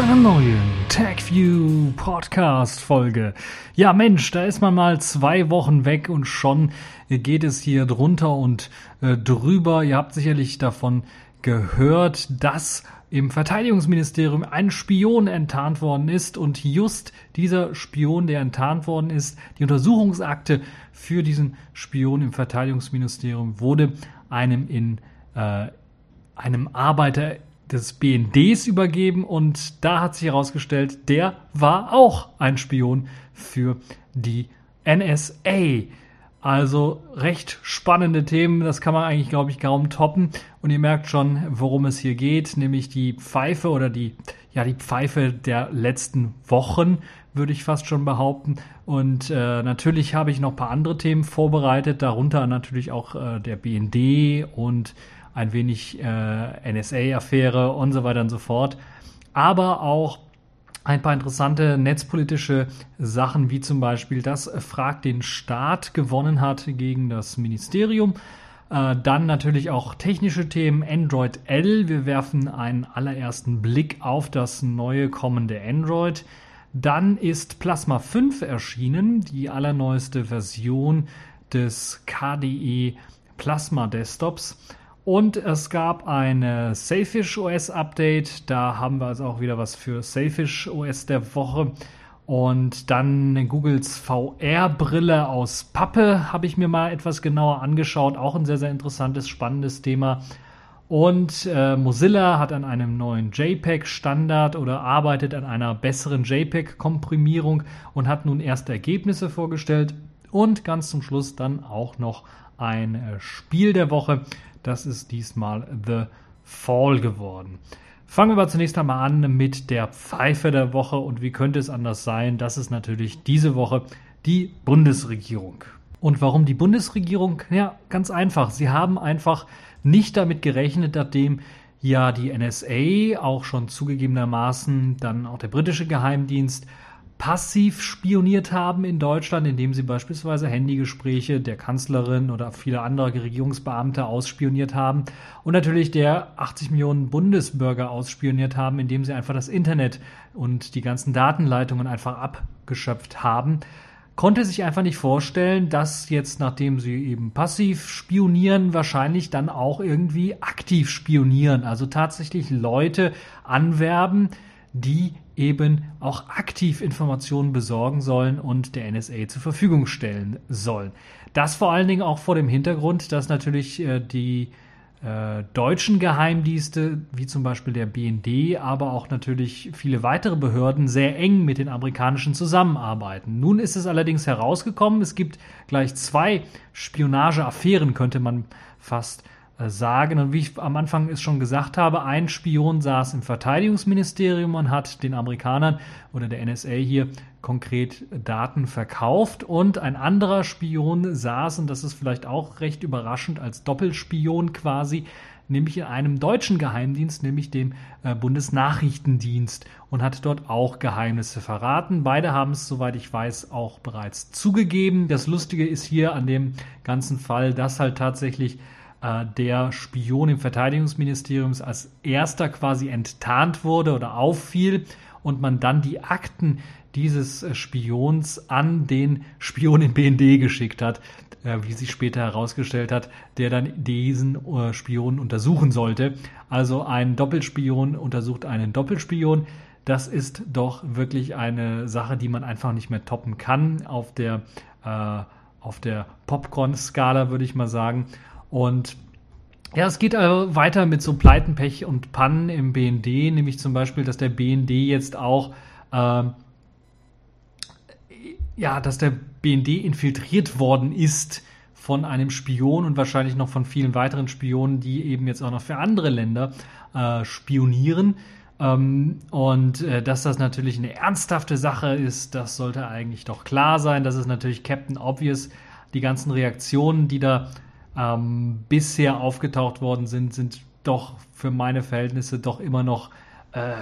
einer neuen TechView Podcast Folge. Ja Mensch, da ist man mal zwei Wochen weg und schon geht es hier drunter und äh, drüber. Ihr habt sicherlich davon gehört, dass im Verteidigungsministerium ein Spion enttarnt worden ist und just dieser Spion, der enttarnt worden ist, die Untersuchungsakte für diesen Spion im Verteidigungsministerium wurde einem in äh, einem Arbeiter des BNDs übergeben und da hat sich herausgestellt, der war auch ein Spion für die NSA. Also recht spannende Themen, das kann man eigentlich, glaube ich, kaum toppen. Und ihr merkt schon, worum es hier geht, nämlich die Pfeife oder die, ja, die Pfeife der letzten Wochen, würde ich fast schon behaupten. Und äh, natürlich habe ich noch ein paar andere Themen vorbereitet, darunter natürlich auch äh, der BND und ein wenig äh, NSA-Affäre und so weiter und so fort. Aber auch ein paar interessante netzpolitische Sachen, wie zum Beispiel, dass Frag den Staat gewonnen hat gegen das Ministerium. Äh, dann natürlich auch technische Themen, Android L. Wir werfen einen allerersten Blick auf das neue kommende Android. Dann ist Plasma 5 erschienen, die allerneueste Version des KDE Plasma Desktops. Und es gab ein Sailfish OS Update. Da haben wir also auch wieder was für Sailfish OS der Woche. Und dann Googles VR-Brille aus Pappe habe ich mir mal etwas genauer angeschaut. Auch ein sehr, sehr interessantes, spannendes Thema. Und äh, Mozilla hat an einem neuen JPEG-Standard oder arbeitet an einer besseren JPEG-Komprimierung und hat nun erste Ergebnisse vorgestellt. Und ganz zum Schluss dann auch noch ein äh, Spiel der Woche. Das ist diesmal The Fall geworden. Fangen wir aber zunächst einmal an mit der Pfeife der Woche. Und wie könnte es anders sein? Das ist natürlich diese Woche die Bundesregierung. Und warum die Bundesregierung? Ja, ganz einfach. Sie haben einfach nicht damit gerechnet, nachdem ja die NSA auch schon zugegebenermaßen dann auch der britische Geheimdienst passiv spioniert haben in Deutschland, indem sie beispielsweise Handygespräche der Kanzlerin oder viele andere Regierungsbeamte ausspioniert haben und natürlich der 80 Millionen Bundesbürger ausspioniert haben, indem sie einfach das Internet und die ganzen Datenleitungen einfach abgeschöpft haben konnte sich einfach nicht vorstellen, dass jetzt, nachdem sie eben passiv spionieren, wahrscheinlich dann auch irgendwie aktiv spionieren. Also tatsächlich Leute anwerben, die eben auch aktiv Informationen besorgen sollen und der NSA zur Verfügung stellen sollen. Das vor allen Dingen auch vor dem Hintergrund, dass natürlich äh, die äh, deutschen Geheimdienste, wie zum Beispiel der BND, aber auch natürlich viele weitere Behörden sehr eng mit den amerikanischen zusammenarbeiten. Nun ist es allerdings herausgekommen, es gibt gleich zwei Spionageaffären, könnte man fast äh, sagen. Und wie ich am Anfang es schon gesagt habe, ein Spion saß im Verteidigungsministerium und hat den Amerikanern oder der NSA hier konkret Daten verkauft und ein anderer Spion saß, und das ist vielleicht auch recht überraschend, als Doppelspion quasi, nämlich in einem deutschen Geheimdienst, nämlich dem äh, Bundesnachrichtendienst und hat dort auch Geheimnisse verraten. Beide haben es, soweit ich weiß, auch bereits zugegeben. Das Lustige ist hier an dem ganzen Fall, dass halt tatsächlich äh, der Spion im Verteidigungsministerium als erster quasi enttarnt wurde oder auffiel und man dann die Akten dieses äh, Spions an den Spion im BND geschickt hat, äh, wie sich später herausgestellt hat, der dann diesen Spion untersuchen sollte. Also ein Doppelspion untersucht einen Doppelspion. Das ist doch wirklich eine Sache, die man einfach nicht mehr toppen kann auf der, äh, auf der Popcorn-Skala, würde ich mal sagen. Und ja, es geht also weiter mit so Pleiten, Pech und Pannen im BND, nämlich zum Beispiel, dass der BND jetzt auch, äh, ja, dass der BND infiltriert worden ist von einem Spion und wahrscheinlich noch von vielen weiteren Spionen, die eben jetzt auch noch für andere Länder äh, spionieren. Ähm, und äh, dass das natürlich eine ernsthafte Sache ist, das sollte eigentlich doch klar sein. Das ist natürlich Captain Obvious. Die ganzen Reaktionen, die da ähm, bisher aufgetaucht worden sind, sind doch für meine Verhältnisse doch immer noch äh,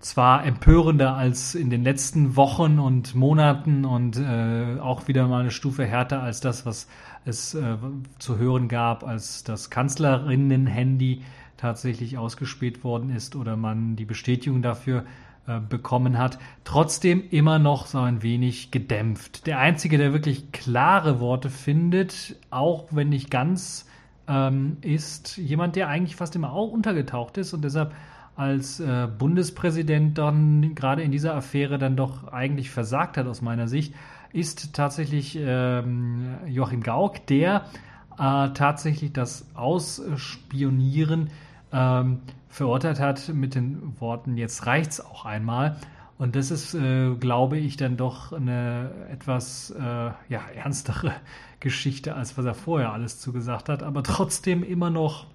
zwar empörender als in den letzten Wochen und Monaten und äh, auch wieder mal eine Stufe härter als das, was es äh, zu hören gab, als das Kanzlerinnen-Handy tatsächlich ausgespäht worden ist oder man die Bestätigung dafür äh, bekommen hat, trotzdem immer noch so ein wenig gedämpft. Der Einzige, der wirklich klare Worte findet, auch wenn nicht ganz, ähm, ist jemand, der eigentlich fast immer auch untergetaucht ist und deshalb als äh, Bundespräsident dann gerade in dieser Affäre dann doch eigentlich versagt hat aus meiner Sicht, ist tatsächlich ähm, Joachim Gauck, der äh, tatsächlich das Ausspionieren ähm, verurteilt hat mit den Worten, jetzt reicht's auch einmal. Und das ist, äh, glaube ich, dann doch eine etwas äh, ja, ernstere Geschichte, als was er vorher alles zugesagt hat, aber trotzdem immer noch,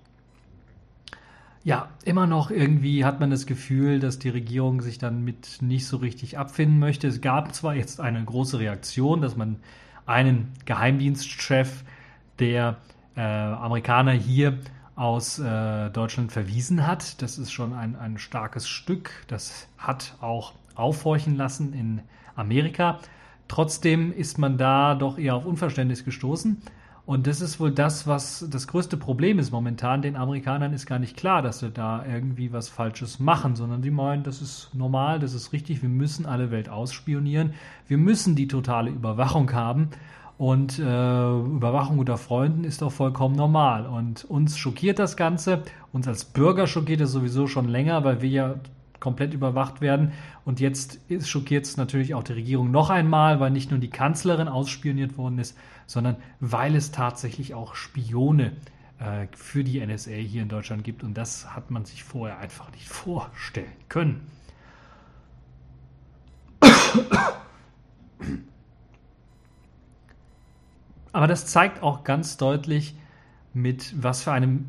ja, immer noch irgendwie hat man das Gefühl, dass die Regierung sich dann mit nicht so richtig abfinden möchte. Es gab zwar jetzt eine große Reaktion, dass man einen Geheimdienstchef der äh, Amerikaner hier aus äh, Deutschland verwiesen hat. Das ist schon ein, ein starkes Stück. Das hat auch aufhorchen lassen in Amerika. Trotzdem ist man da doch eher auf Unverständnis gestoßen. Und das ist wohl das, was das größte Problem ist momentan. Den Amerikanern ist gar nicht klar, dass sie da irgendwie was Falsches machen, sondern sie meinen, das ist normal, das ist richtig, wir müssen alle Welt ausspionieren, wir müssen die totale Überwachung haben. Und äh, Überwachung unter Freunden ist doch vollkommen normal. Und uns schockiert das Ganze. Uns als Bürger schockiert es sowieso schon länger, weil wir ja komplett überwacht werden. Und jetzt schockiert es natürlich auch die Regierung noch einmal, weil nicht nur die Kanzlerin ausspioniert worden ist, sondern weil es tatsächlich auch Spione äh, für die NSA hier in Deutschland gibt. Und das hat man sich vorher einfach nicht vorstellen können. Aber das zeigt auch ganz deutlich, mit was für einem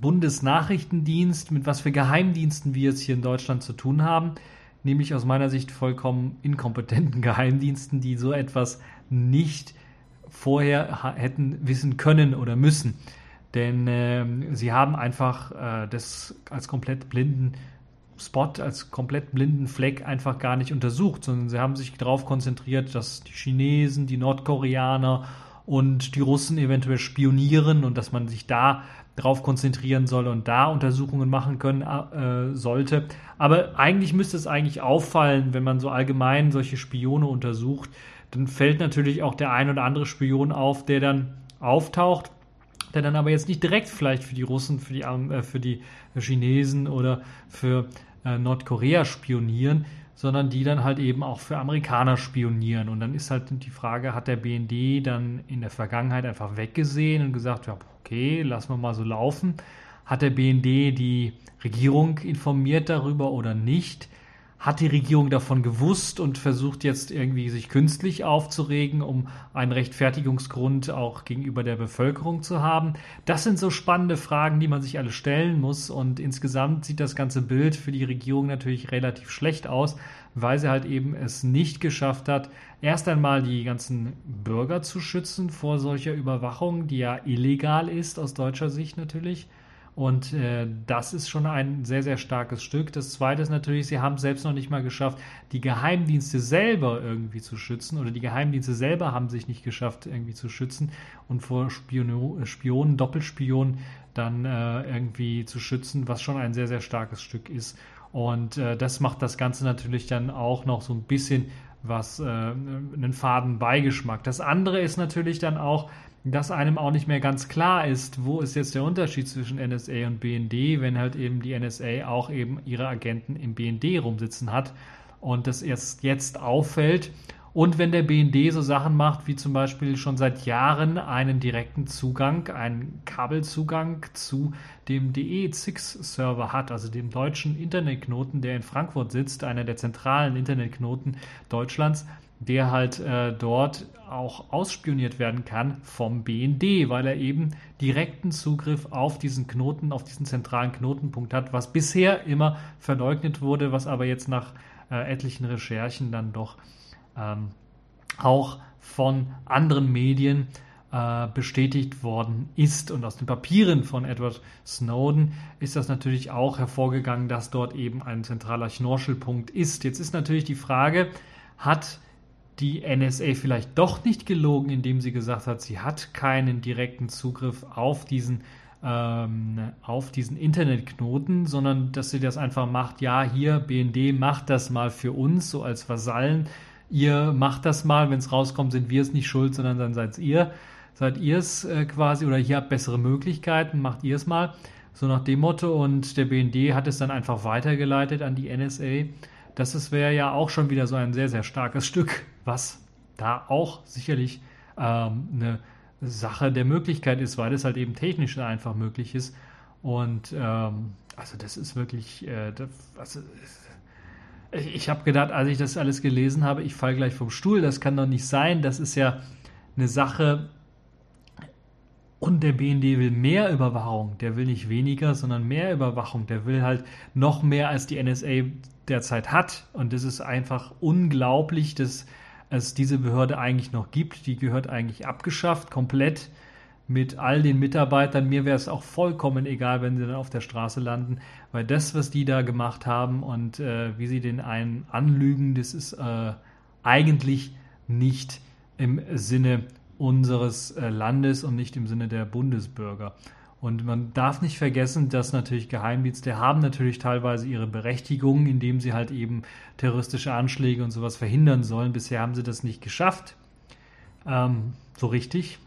Bundesnachrichtendienst, mit was für Geheimdiensten wir es hier in Deutschland zu tun haben, nämlich aus meiner Sicht vollkommen inkompetenten Geheimdiensten, die so etwas nicht vorher hätten wissen können oder müssen. Denn äh, sie haben einfach äh, das als komplett blinden Spot, als komplett blinden Fleck einfach gar nicht untersucht, sondern sie haben sich darauf konzentriert, dass die Chinesen, die Nordkoreaner und die Russen eventuell spionieren und dass man sich da darauf konzentrieren soll und da Untersuchungen machen können äh, sollte. Aber eigentlich müsste es eigentlich auffallen, wenn man so allgemein solche Spione untersucht, dann fällt natürlich auch der ein oder andere Spion auf, der dann auftaucht, der dann aber jetzt nicht direkt vielleicht für die Russen, für die, äh, für die Chinesen oder für äh, Nordkorea spionieren, sondern die dann halt eben auch für Amerikaner spionieren. Und dann ist halt die Frage, hat der BND dann in der Vergangenheit einfach weggesehen und gesagt, ja, okay, lassen wir mal so laufen. Hat der BND die Regierung informiert darüber oder nicht? Hat die Regierung davon gewusst und versucht jetzt irgendwie sich künstlich aufzuregen, um einen Rechtfertigungsgrund auch gegenüber der Bevölkerung zu haben? Das sind so spannende Fragen, die man sich alle stellen muss und insgesamt sieht das ganze Bild für die Regierung natürlich relativ schlecht aus, weil sie halt eben es nicht geschafft hat, erst einmal die ganzen Bürger zu schützen vor solcher Überwachung, die ja illegal ist aus deutscher Sicht natürlich und äh, das ist schon ein sehr, sehr starkes Stück. Das zweite ist natürlich, sie haben es selbst noch nicht mal geschafft, die Geheimdienste selber irgendwie zu schützen. Oder die Geheimdienste selber haben sich nicht geschafft, irgendwie zu schützen und vor Spiono Spionen, Doppelspionen dann äh, irgendwie zu schützen, was schon ein sehr, sehr starkes Stück ist. Und äh, das macht das Ganze natürlich dann auch noch so ein bisschen was, äh, einen faden Beigeschmack. Das andere ist natürlich dann auch, dass einem auch nicht mehr ganz klar ist, wo ist jetzt der Unterschied zwischen NSA und BND, wenn halt eben die NSA auch eben ihre Agenten im BND rumsitzen hat und das erst jetzt auffällt. Und wenn der BND so Sachen macht, wie zum Beispiel schon seit Jahren einen direkten Zugang, einen Kabelzugang zu dem DE6-Server hat, also dem deutschen Internetknoten, der in Frankfurt sitzt, einer der zentralen Internetknoten Deutschlands, der halt äh, dort auch ausspioniert werden kann vom BND, weil er eben direkten Zugriff auf diesen Knoten, auf diesen zentralen Knotenpunkt hat, was bisher immer verleugnet wurde, was aber jetzt nach äh, etlichen Recherchen dann doch ähm, auch von anderen Medien äh, bestätigt worden ist. Und aus den Papieren von Edward Snowden ist das natürlich auch hervorgegangen, dass dort eben ein zentraler Schnorchelpunkt ist. Jetzt ist natürlich die Frage, hat die NSA vielleicht doch nicht gelogen, indem sie gesagt hat, sie hat keinen direkten Zugriff auf diesen ähm, auf diesen Internetknoten, sondern dass sie das einfach macht, ja, hier, BND macht das mal für uns, so als Vasallen. Ihr macht das mal, wenn es rauskommt, sind wir es nicht schuld, sondern dann seid ihr. Seid ihr es äh, quasi oder hier habt bessere Möglichkeiten, macht ihr es mal. So nach dem Motto. Und der BND hat es dann einfach weitergeleitet an die NSA. Das wäre ja auch schon wieder so ein sehr, sehr starkes Stück, was da auch sicherlich ähm, eine Sache der Möglichkeit ist, weil es halt eben technisch einfach möglich ist. Und ähm, also das ist wirklich, äh, das, also, ich habe gedacht, als ich das alles gelesen habe, ich falle gleich vom Stuhl, das kann doch nicht sein. Das ist ja eine Sache. Und der BND will mehr Überwachung, der will nicht weniger, sondern mehr Überwachung. Der will halt noch mehr, als die NSA derzeit hat. Und das ist einfach unglaublich, dass es diese Behörde eigentlich noch gibt. Die gehört eigentlich abgeschafft, komplett mit all den Mitarbeitern. Mir wäre es auch vollkommen egal, wenn sie dann auf der Straße landen, weil das, was die da gemacht haben und äh, wie sie den einen anlügen, das ist äh, eigentlich nicht im Sinne unseres äh, Landes und nicht im Sinne der Bundesbürger. Und man darf nicht vergessen, dass natürlich Geheimdienste haben natürlich teilweise ihre Berechtigung, indem sie halt eben terroristische Anschläge und sowas verhindern sollen. Bisher haben sie das nicht geschafft. Ähm, so richtig.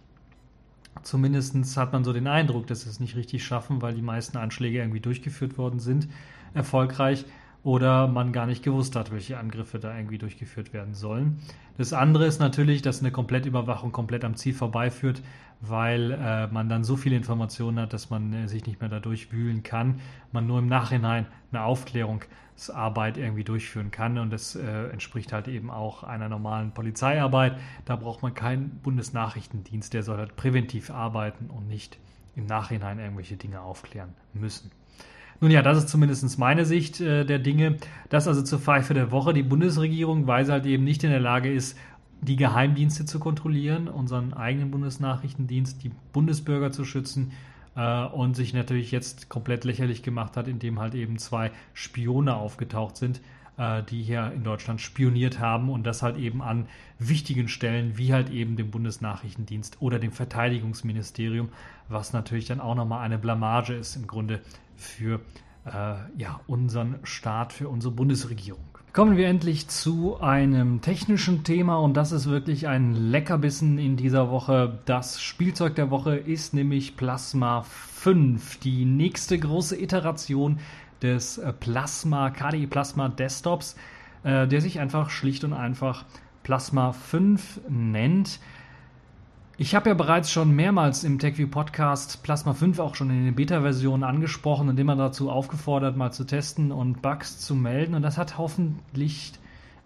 Zumindest hat man so den Eindruck, dass sie es nicht richtig schaffen, weil die meisten Anschläge irgendwie durchgeführt worden sind, erfolgreich oder man gar nicht gewusst hat, welche Angriffe da irgendwie durchgeführt werden sollen. Das andere ist natürlich, dass eine Komplettüberwachung komplett am Ziel vorbeiführt, weil äh, man dann so viele Informationen hat, dass man äh, sich nicht mehr dadurch wühlen kann, man nur im Nachhinein eine Aufklärungsarbeit irgendwie durchführen kann und das äh, entspricht halt eben auch einer normalen Polizeiarbeit. Da braucht man keinen Bundesnachrichtendienst, der soll halt präventiv arbeiten und nicht im Nachhinein irgendwelche Dinge aufklären müssen. Nun ja, das ist zumindest meine Sicht äh, der Dinge. Das also zur Pfeife der Woche. Die Bundesregierung, weil sie halt eben nicht in der Lage ist, die Geheimdienste zu kontrollieren, unseren eigenen Bundesnachrichtendienst, die Bundesbürger zu schützen äh, und sich natürlich jetzt komplett lächerlich gemacht hat, indem halt eben zwei Spione aufgetaucht sind, äh, die hier in Deutschland spioniert haben und das halt eben an wichtigen Stellen wie halt eben dem Bundesnachrichtendienst oder dem Verteidigungsministerium, was natürlich dann auch nochmal eine Blamage ist im Grunde für äh, ja, unseren Staat, für unsere Bundesregierung. Kommen wir endlich zu einem technischen Thema und das ist wirklich ein Leckerbissen in dieser Woche. Das Spielzeug der Woche ist nämlich Plasma 5, die nächste große Iteration des Plasma, KDE Plasma Desktops, äh, der sich einfach schlicht und einfach Plasma 5 nennt. Ich habe ja bereits schon mehrmals im TechView Podcast Plasma 5 auch schon in den Beta-Versionen angesprochen und immer dazu aufgefordert, mal zu testen und Bugs zu melden. Und das hat hoffentlich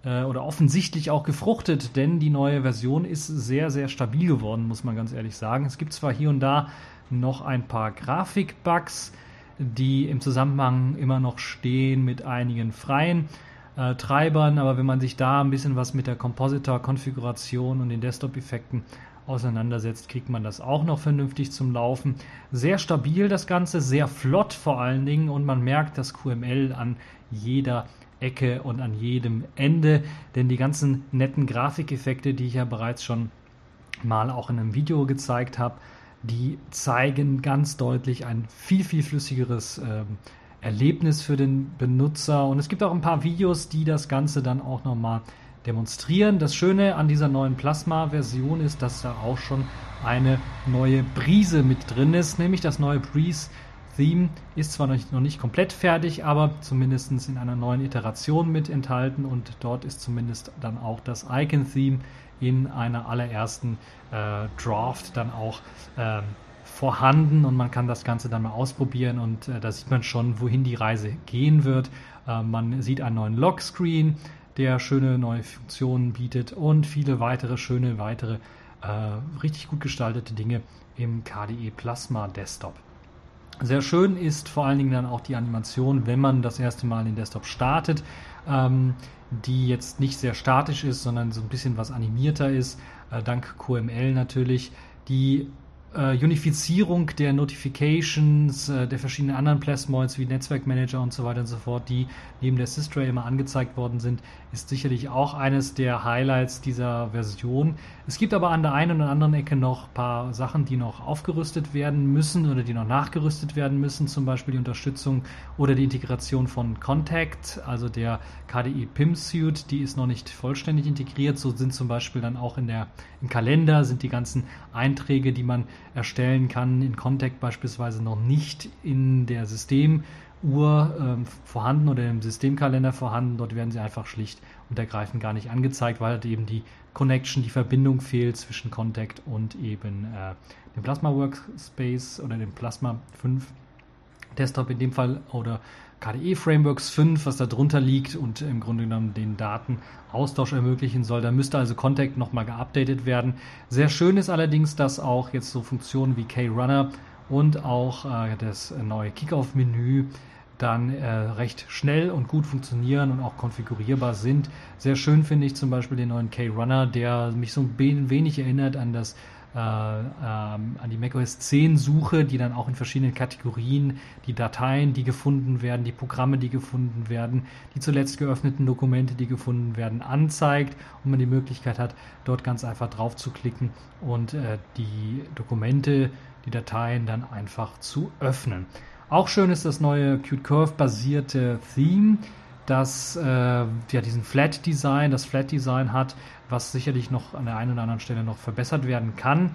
äh, oder offensichtlich auch gefruchtet, denn die neue Version ist sehr, sehr stabil geworden, muss man ganz ehrlich sagen. Es gibt zwar hier und da noch ein paar Grafik-Bugs, die im Zusammenhang immer noch stehen mit einigen freien äh, Treibern, aber wenn man sich da ein bisschen was mit der Compositor-Konfiguration und den Desktop-Effekten auseinandersetzt, kriegt man das auch noch vernünftig zum Laufen. Sehr stabil das Ganze, sehr flott vor allen Dingen und man merkt das QML an jeder Ecke und an jedem Ende, denn die ganzen netten Grafikeffekte, die ich ja bereits schon mal auch in einem Video gezeigt habe, die zeigen ganz deutlich ein viel, viel flüssigeres ähm, Erlebnis für den Benutzer. Und es gibt auch ein paar Videos, die das Ganze dann auch nochmal demonstrieren. Das Schöne an dieser neuen Plasma-Version ist, dass da auch schon eine neue Brise mit drin ist, nämlich das neue Breeze Theme ist zwar noch nicht, noch nicht komplett fertig, aber zumindest in einer neuen Iteration mit enthalten. Und dort ist zumindest dann auch das Icon-Theme in einer allerersten äh, Draft dann auch äh, vorhanden. Und man kann das Ganze dann mal ausprobieren. Und äh, da sieht man schon, wohin die Reise gehen wird. Äh, man sieht einen neuen Lockscreen, der schöne neue Funktionen bietet und viele weitere schöne, weitere äh, richtig gut gestaltete Dinge im KDE Plasma Desktop. Sehr schön ist vor allen Dingen dann auch die Animation, wenn man das erste Mal den Desktop startet, ähm, die jetzt nicht sehr statisch ist, sondern so ein bisschen was animierter ist, äh, dank QML natürlich, die äh, Unifizierung der Notifications, äh, der verschiedenen anderen Plasmoids wie Netzwerkmanager und so weiter und so fort, die neben der Systray immer angezeigt worden sind, ist sicherlich auch eines der Highlights dieser Version. Es gibt aber an der einen oder anderen Ecke noch ein paar Sachen, die noch aufgerüstet werden müssen oder die noch nachgerüstet werden müssen, zum Beispiel die Unterstützung oder die Integration von Contact, also der KDE PIM Suite, die ist noch nicht vollständig integriert. So sind zum Beispiel dann auch in der, im Kalender sind die ganzen Einträge, die man erstellen kann, in Contact beispielsweise noch nicht in der Systemuhr ähm, vorhanden oder im Systemkalender vorhanden. Dort werden sie einfach schlicht und ergreifend gar nicht angezeigt, weil halt eben die Connection, die Verbindung fehlt zwischen Contact und eben äh, dem Plasma Workspace oder dem Plasma 5 Desktop in dem Fall oder KDE Frameworks 5, was da drunter liegt und im Grunde genommen den Datenaustausch ermöglichen soll. Da müsste also Contact nochmal geupdatet werden. Sehr schön ist allerdings, dass auch jetzt so Funktionen wie K-Runner und auch äh, das neue Kickoff-Menü dann äh, recht schnell und gut funktionieren und auch konfigurierbar sind. Sehr schön finde ich zum Beispiel den neuen K-Runner, der mich so ein wenig erinnert an das äh, ähm, an die macOS 10 Suche, die dann auch in verschiedenen Kategorien die Dateien, die gefunden werden, die Programme, die gefunden werden, die zuletzt geöffneten Dokumente, die gefunden werden, anzeigt und man die Möglichkeit hat, dort ganz einfach drauf zu klicken und äh, die Dokumente, die Dateien dann einfach zu öffnen. Auch schön ist das neue Qt Curve basierte Theme das äh, ja diesen Flat Design, das Flat Design hat, was sicherlich noch an der einen oder anderen Stelle noch verbessert werden kann.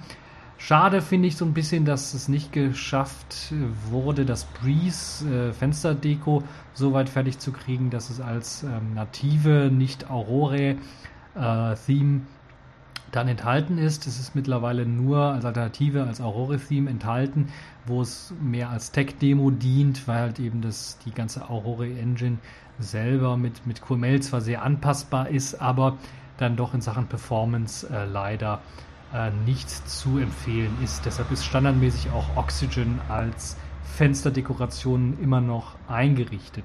Schade finde ich so ein bisschen, dass es nicht geschafft wurde, das Breeze äh, Fensterdeko so weit fertig zu kriegen, dass es als ähm, native, nicht Aurore äh, Theme dann enthalten ist. Es ist mittlerweile nur als Alternative, als Aurore-Theme enthalten, wo es mehr als Tech-Demo dient, weil halt eben das, die ganze Aurore-Engine selber mit, mit QML zwar sehr anpassbar ist, aber dann doch in Sachen Performance äh, leider äh, nicht zu empfehlen ist. Deshalb ist standardmäßig auch Oxygen als Fensterdekoration immer noch eingerichtet.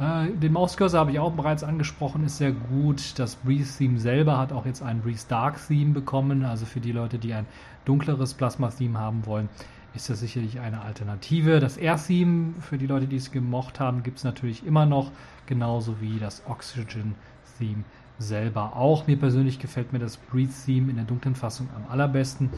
Äh, den Mauscursor habe ich auch bereits angesprochen, ist sehr gut. Das Breeze-Theme selber hat auch jetzt ein Breeze Dark-Theme bekommen. Also für die Leute, die ein dunkleres Plasma-Theme haben wollen, ist das sicherlich eine Alternative. Das Air-Theme, für die Leute, die es gemocht haben, gibt es natürlich immer noch, genauso wie das Oxygen-Theme selber auch. Mir persönlich gefällt mir das Breathe-Theme in der dunklen Fassung am allerbesten.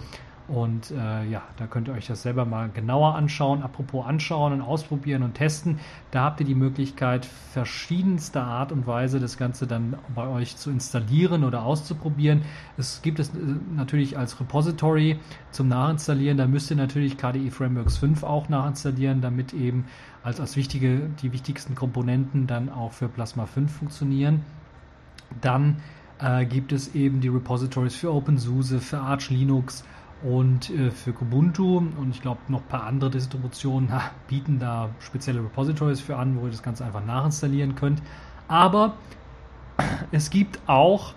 Und äh, ja, da könnt ihr euch das selber mal genauer anschauen. Apropos anschauen und ausprobieren und testen, da habt ihr die Möglichkeit, verschiedenster Art und Weise das Ganze dann bei euch zu installieren oder auszuprobieren. Es gibt es äh, natürlich als Repository zum Nachinstallieren. Da müsst ihr natürlich KDE Frameworks 5 auch nachinstallieren, damit eben als, als wichtige, die wichtigsten Komponenten dann auch für Plasma 5 funktionieren. Dann äh, gibt es eben die Repositories für OpenSUSE, für Arch Linux und äh, für Kubuntu und ich glaube noch ein paar andere Distributionen bieten da spezielle Repositories für an, wo ihr das Ganze einfach nachinstallieren könnt. Aber es gibt auch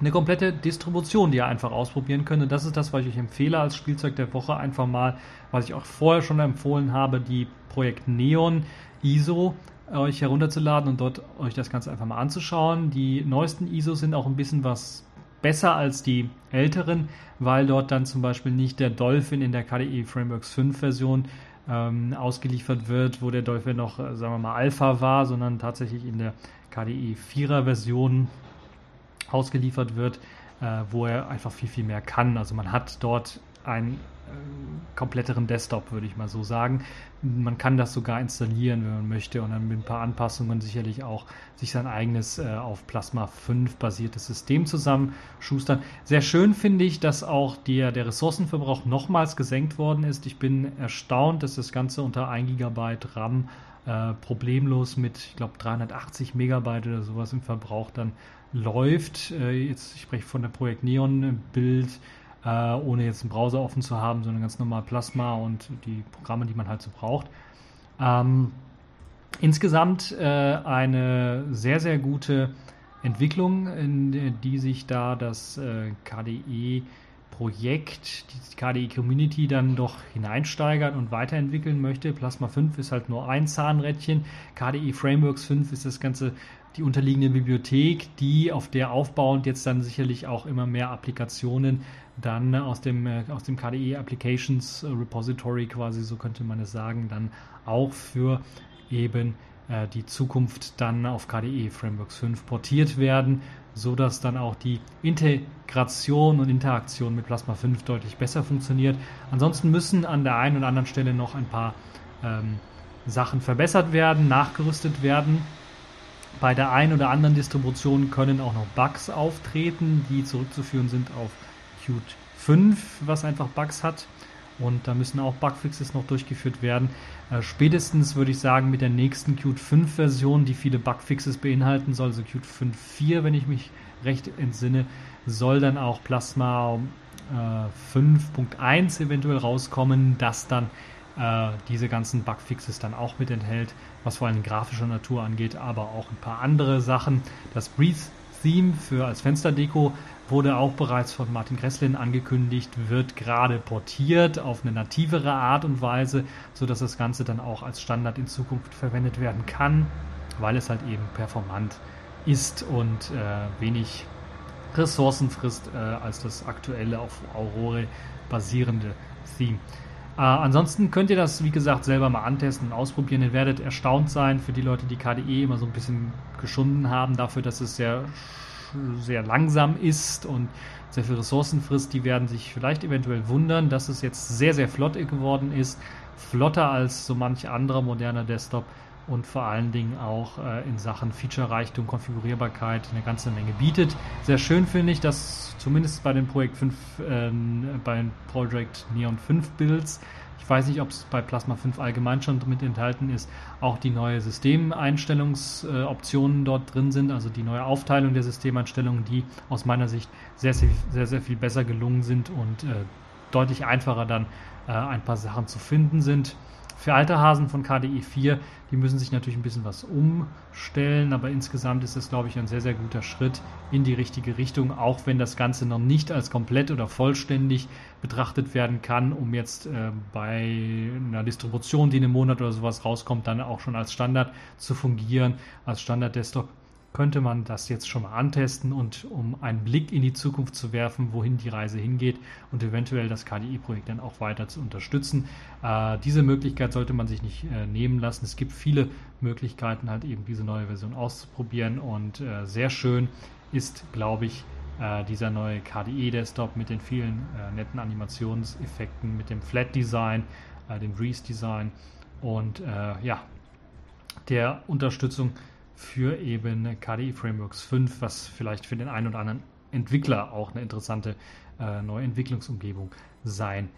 eine komplette Distribution, die ihr einfach ausprobieren könnt. Und das ist das, was ich euch empfehle als Spielzeug der Woche. Einfach mal, was ich auch vorher schon empfohlen habe, die Projekt Neon ISO euch herunterzuladen und dort euch das Ganze einfach mal anzuschauen. Die neuesten ISOs sind auch ein bisschen was besser als die älteren, weil dort dann zum Beispiel nicht der Dolphin in der KDE Frameworks 5 Version ähm, ausgeliefert wird, wo der Dolphin noch, äh, sagen wir mal, Alpha war, sondern tatsächlich in der KDE 4er Version ausgeliefert wird, äh, wo er einfach viel, viel mehr kann. Also man hat dort ein kompletteren Desktop, würde ich mal so sagen. Man kann das sogar installieren, wenn man möchte, und dann mit ein paar Anpassungen sicherlich auch sich sein eigenes äh, auf Plasma 5 basiertes System zusammenschustern. Sehr schön finde ich, dass auch der, der Ressourcenverbrauch nochmals gesenkt worden ist. Ich bin erstaunt, dass das Ganze unter 1 GB RAM äh, problemlos mit, ich glaube, 380 Megabyte oder sowas im Verbrauch dann läuft. Äh, jetzt, ich spreche von der Projekt Neon Bild äh, ohne jetzt einen Browser offen zu haben, sondern ganz normal Plasma und die Programme, die man halt so braucht. Ähm, insgesamt äh, eine sehr, sehr gute Entwicklung, in die sich da das äh, KDE Projekt, die KDE Community dann doch hineinsteigern und weiterentwickeln möchte. Plasma 5 ist halt nur ein Zahnrädchen. KDE Frameworks 5 ist das ganze, die unterliegende Bibliothek, die auf der aufbauend jetzt dann sicherlich auch immer mehr Applikationen dann aus dem, äh, aus dem KDE Applications Repository quasi, so könnte man es sagen, dann auch für eben äh, die Zukunft dann auf KDE Frameworks 5 portiert werden so dass dann auch die Integration und Interaktion mit Plasma 5 deutlich besser funktioniert. Ansonsten müssen an der einen oder anderen Stelle noch ein paar ähm, Sachen verbessert werden, nachgerüstet werden. Bei der einen oder anderen Distribution können auch noch Bugs auftreten, die zurückzuführen sind auf Qt 5, was einfach Bugs hat. Und da müssen auch Bugfixes noch durchgeführt werden. Äh, spätestens würde ich sagen, mit der nächsten Qt 5 Version, die viele Bugfixes beinhalten soll, also Qt 5.4, wenn ich mich recht entsinne, soll dann auch Plasma äh, 5.1 eventuell rauskommen, das dann äh, diese ganzen Bugfixes dann auch mit enthält, was vor allem grafischer Natur angeht, aber auch ein paar andere Sachen. Das Breathe Theme für als Fensterdeko wurde auch bereits von Martin Gresslin angekündigt, wird gerade portiert auf eine nativere Art und Weise, sodass das Ganze dann auch als Standard in Zukunft verwendet werden kann, weil es halt eben performant ist und äh, wenig Ressourcen frisst äh, als das aktuelle auf Aurore basierende Theme. Äh, ansonsten könnt ihr das, wie gesagt, selber mal antesten und ausprobieren. Ihr werdet erstaunt sein für die Leute, die KDE immer so ein bisschen geschunden haben, dafür, dass es sehr sehr langsam ist und sehr viel Ressourcen frisst, die werden sich vielleicht eventuell wundern, dass es jetzt sehr, sehr flott geworden ist. Flotter als so manch anderer moderner Desktop und vor allen Dingen auch äh, in Sachen Feature-Reichtum, Konfigurierbarkeit eine ganze Menge bietet. Sehr schön finde ich, dass zumindest bei den Projekt 5, äh, bei Project Neon 5 Builds ich weiß nicht, ob es bei Plasma 5 allgemein schon mit enthalten ist, auch die neue Systemeinstellungsoptionen dort drin sind, also die neue Aufteilung der Systemeinstellungen, die aus meiner Sicht sehr, sehr, sehr, sehr viel besser gelungen sind und äh, deutlich einfacher dann äh, ein paar Sachen zu finden sind. Für alte Hasen von KDE 4, die müssen sich natürlich ein bisschen was umstellen, aber insgesamt ist es, glaube ich, ein sehr, sehr guter Schritt in die richtige Richtung, auch wenn das Ganze noch nicht als komplett oder vollständig betrachtet werden kann, um jetzt äh, bei einer Distribution, die in einem Monat oder sowas rauskommt, dann auch schon als Standard zu fungieren, als Standard-Desktop könnte man das jetzt schon mal antesten und um einen Blick in die Zukunft zu werfen, wohin die Reise hingeht und eventuell das KDI-Projekt dann auch weiter zu unterstützen. Äh, diese Möglichkeit sollte man sich nicht äh, nehmen lassen. Es gibt viele Möglichkeiten, halt eben diese neue Version auszuprobieren und äh, sehr schön ist, glaube ich, äh, dieser neue KDE-Desktop mit den vielen äh, netten Animationseffekten, mit dem Flat-Design, äh, dem Breeze-Design und ja, der Unterstützung für eben KDE Frameworks 5, was vielleicht für den einen oder anderen Entwickler auch eine interessante äh, neue Entwicklungsumgebung sein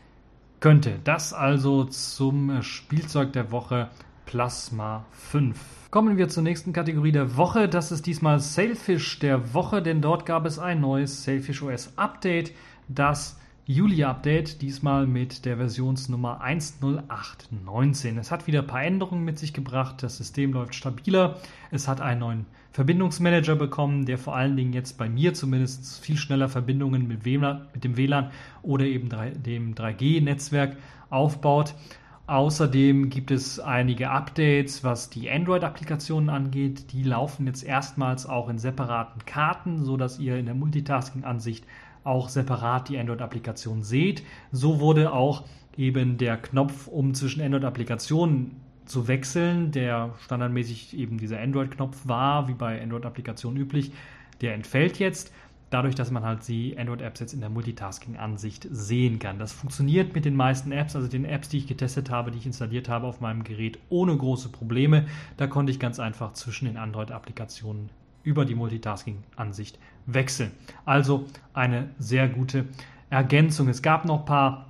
könnte. Das also zum Spielzeug der Woche Plasma 5. Kommen wir zur nächsten Kategorie der Woche. Das ist diesmal Sailfish der Woche, denn dort gab es ein neues Sailfish OS Update, das Juli-Update, diesmal mit der Versionsnummer 10819. Es hat wieder ein paar Änderungen mit sich gebracht. Das System läuft stabiler. Es hat einen neuen Verbindungsmanager bekommen, der vor allen Dingen jetzt bei mir zumindest viel schneller Verbindungen mit, WLAN, mit dem WLAN oder eben dem 3G-Netzwerk aufbaut. Außerdem gibt es einige Updates, was die Android-Applikationen angeht. Die laufen jetzt erstmals auch in separaten Karten, sodass ihr in der Multitasking-Ansicht auch separat die Android-Applikation seht. So wurde auch eben der Knopf, um zwischen Android-Applikationen zu wechseln, der standardmäßig eben dieser Android-Knopf war, wie bei Android-Applikationen üblich, der entfällt jetzt. Dadurch, dass man halt die Android-Apps jetzt in der Multitasking-Ansicht sehen kann. Das funktioniert mit den meisten Apps, also den Apps, die ich getestet habe, die ich installiert habe auf meinem Gerät, ohne große Probleme. Da konnte ich ganz einfach zwischen den Android-Applikationen über die Multitasking-Ansicht wechseln. Also eine sehr gute Ergänzung. Es gab noch ein paar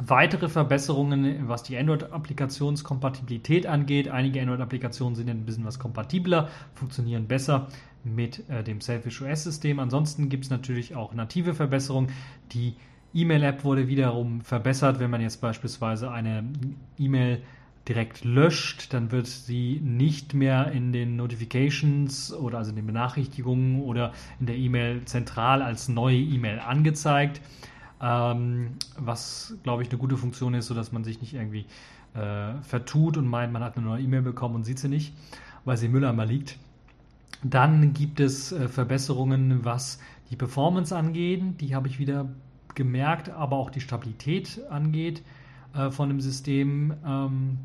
weitere Verbesserungen, was die Android-Applikationskompatibilität angeht. Einige Android-Applikationen sind ein bisschen was kompatibler, funktionieren besser mit äh, dem Selfish OS-System. Ansonsten gibt es natürlich auch native Verbesserungen. Die E-Mail-App wurde wiederum verbessert, wenn man jetzt beispielsweise eine E-Mail direkt löscht, dann wird sie nicht mehr in den Notifications oder also in den Benachrichtigungen oder in der E-Mail zentral als neue E-Mail angezeigt. ähm, was, glaube ich, eine gute Funktion ist, sodass man sich nicht irgendwie äh, vertut und meint, man hat eine neue E-Mail bekommen und sieht sie nicht, weil sie im Mülleimer liegt. Dann gibt es äh, Verbesserungen, was die Performance angeht. Die habe ich wieder gemerkt, aber auch die Stabilität angeht äh, von dem System. Ähm,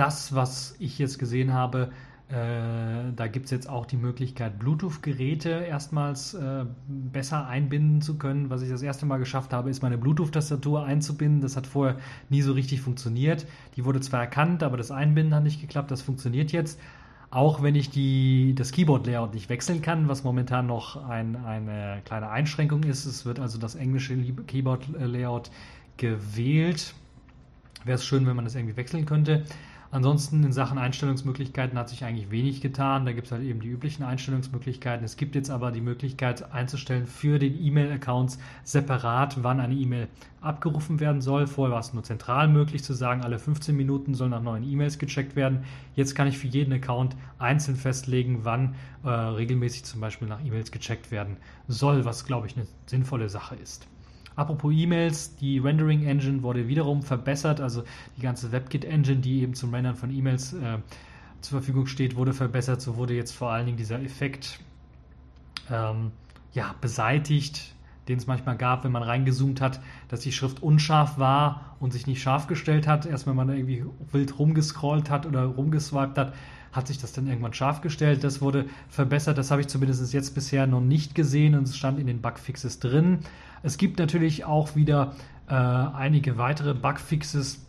das, was ich jetzt gesehen habe, äh, da gibt es jetzt auch die Möglichkeit, Bluetooth-Geräte erstmals äh, besser einbinden zu können. Was ich das erste Mal geschafft habe, ist meine Bluetooth-Tastatur einzubinden. Das hat vorher nie so richtig funktioniert. Die wurde zwar erkannt, aber das Einbinden hat nicht geklappt. Das funktioniert jetzt. Auch wenn ich die, das Keyboard-Layout nicht wechseln kann, was momentan noch ein, eine kleine Einschränkung ist. Es wird also das englische Keyboard-Layout gewählt. Wäre es schön, wenn man das irgendwie wechseln könnte. Ansonsten in Sachen Einstellungsmöglichkeiten hat sich eigentlich wenig getan. Da gibt es halt eben die üblichen Einstellungsmöglichkeiten. Es gibt jetzt aber die Möglichkeit einzustellen für den E-Mail-Accounts separat, wann eine E-Mail abgerufen werden soll. Vorher war es nur zentral möglich zu sagen, alle 15 Minuten sollen nach neuen E-Mails gecheckt werden. Jetzt kann ich für jeden Account einzeln festlegen, wann äh, regelmäßig zum Beispiel nach E-Mails gecheckt werden soll, was glaube ich eine sinnvolle Sache ist. Apropos E-Mails, die Rendering Engine wurde wiederum verbessert, also die ganze WebKit Engine, die eben zum Rendern von E-Mails äh, zur Verfügung steht, wurde verbessert. So wurde jetzt vor allen Dingen dieser Effekt ähm, ja, beseitigt, den es manchmal gab, wenn man reingezoomt hat, dass die Schrift unscharf war und sich nicht scharf gestellt hat. Erst wenn man irgendwie wild rumgescrollt hat oder rumgeswiped hat, hat sich das dann irgendwann scharf gestellt. Das wurde verbessert. Das habe ich zumindest jetzt bisher noch nicht gesehen und es stand in den Bugfixes drin. Es gibt natürlich auch wieder äh, einige weitere Bugfixes,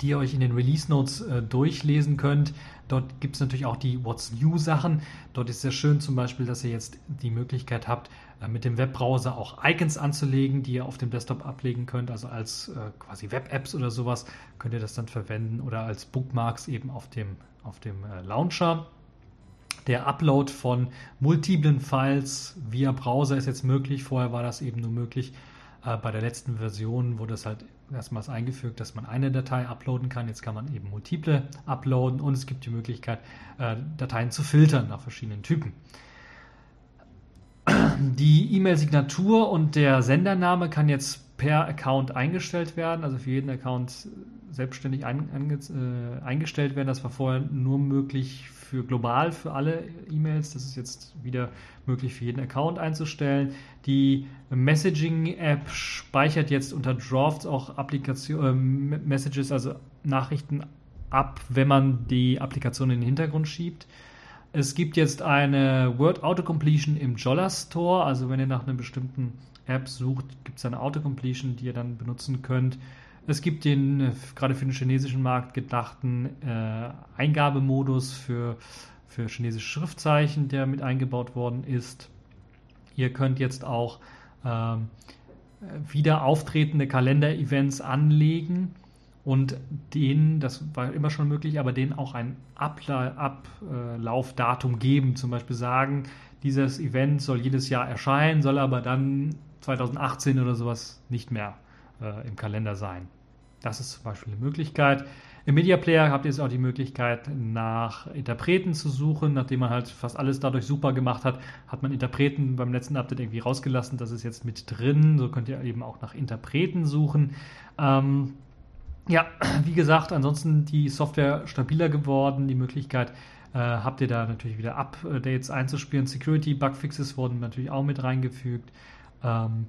die ihr euch in den Release Notes äh, durchlesen könnt. Dort gibt es natürlich auch die What's New Sachen. Dort ist sehr schön zum Beispiel, dass ihr jetzt die Möglichkeit habt, äh, mit dem Webbrowser auch Icons anzulegen, die ihr auf dem Desktop ablegen könnt. Also als äh, quasi Web-Apps oder sowas könnt ihr das dann verwenden oder als Bookmarks eben auf dem, auf dem äh, Launcher. Der Upload von multiplen Files via Browser ist jetzt möglich. Vorher war das eben nur möglich. Äh, bei der letzten Version wurde es halt erstmals eingefügt, dass man eine Datei uploaden kann. Jetzt kann man eben multiple uploaden und es gibt die Möglichkeit, äh, Dateien zu filtern nach verschiedenen Typen. Die E-Mail-Signatur und der Sendername kann jetzt per Account eingestellt werden, also für jeden Account selbstständig ein, äh, eingestellt werden. Das war vorher nur möglich für global für alle E-Mails. Das ist jetzt wieder möglich für jeden Account einzustellen. Die Messaging-App speichert jetzt unter Drafts auch Applikation, äh, Messages, also Nachrichten ab, wenn man die Applikation in den Hintergrund schiebt. Es gibt jetzt eine Word Autocompletion im Jolla Store, also wenn ihr nach einer bestimmten App sucht, gibt es eine Autocompletion, die ihr dann benutzen könnt. Es gibt den äh, gerade für den chinesischen Markt gedachten äh, Eingabemodus für, für chinesische Schriftzeichen, der mit eingebaut worden ist. Ihr könnt jetzt auch ähm, wieder auftretende Kalender-Events anlegen und denen, das war immer schon möglich, aber denen auch ein Ablaufdatum geben. Zum Beispiel sagen, dieses Event soll jedes Jahr erscheinen, soll aber dann 2018 oder sowas nicht mehr äh, im Kalender sein. Das ist zum Beispiel eine Möglichkeit. Im Media Player habt ihr jetzt auch die Möglichkeit, nach Interpreten zu suchen. Nachdem man halt fast alles dadurch super gemacht hat, hat man Interpreten beim letzten Update irgendwie rausgelassen. Das ist jetzt mit drin. So könnt ihr eben auch nach Interpreten suchen. Ähm, ja, wie gesagt, ansonsten die Software stabiler geworden. Die Möglichkeit äh, habt ihr da natürlich wieder Updates einzuspielen. Security Bugfixes wurden natürlich auch mit reingefügt. Ähm,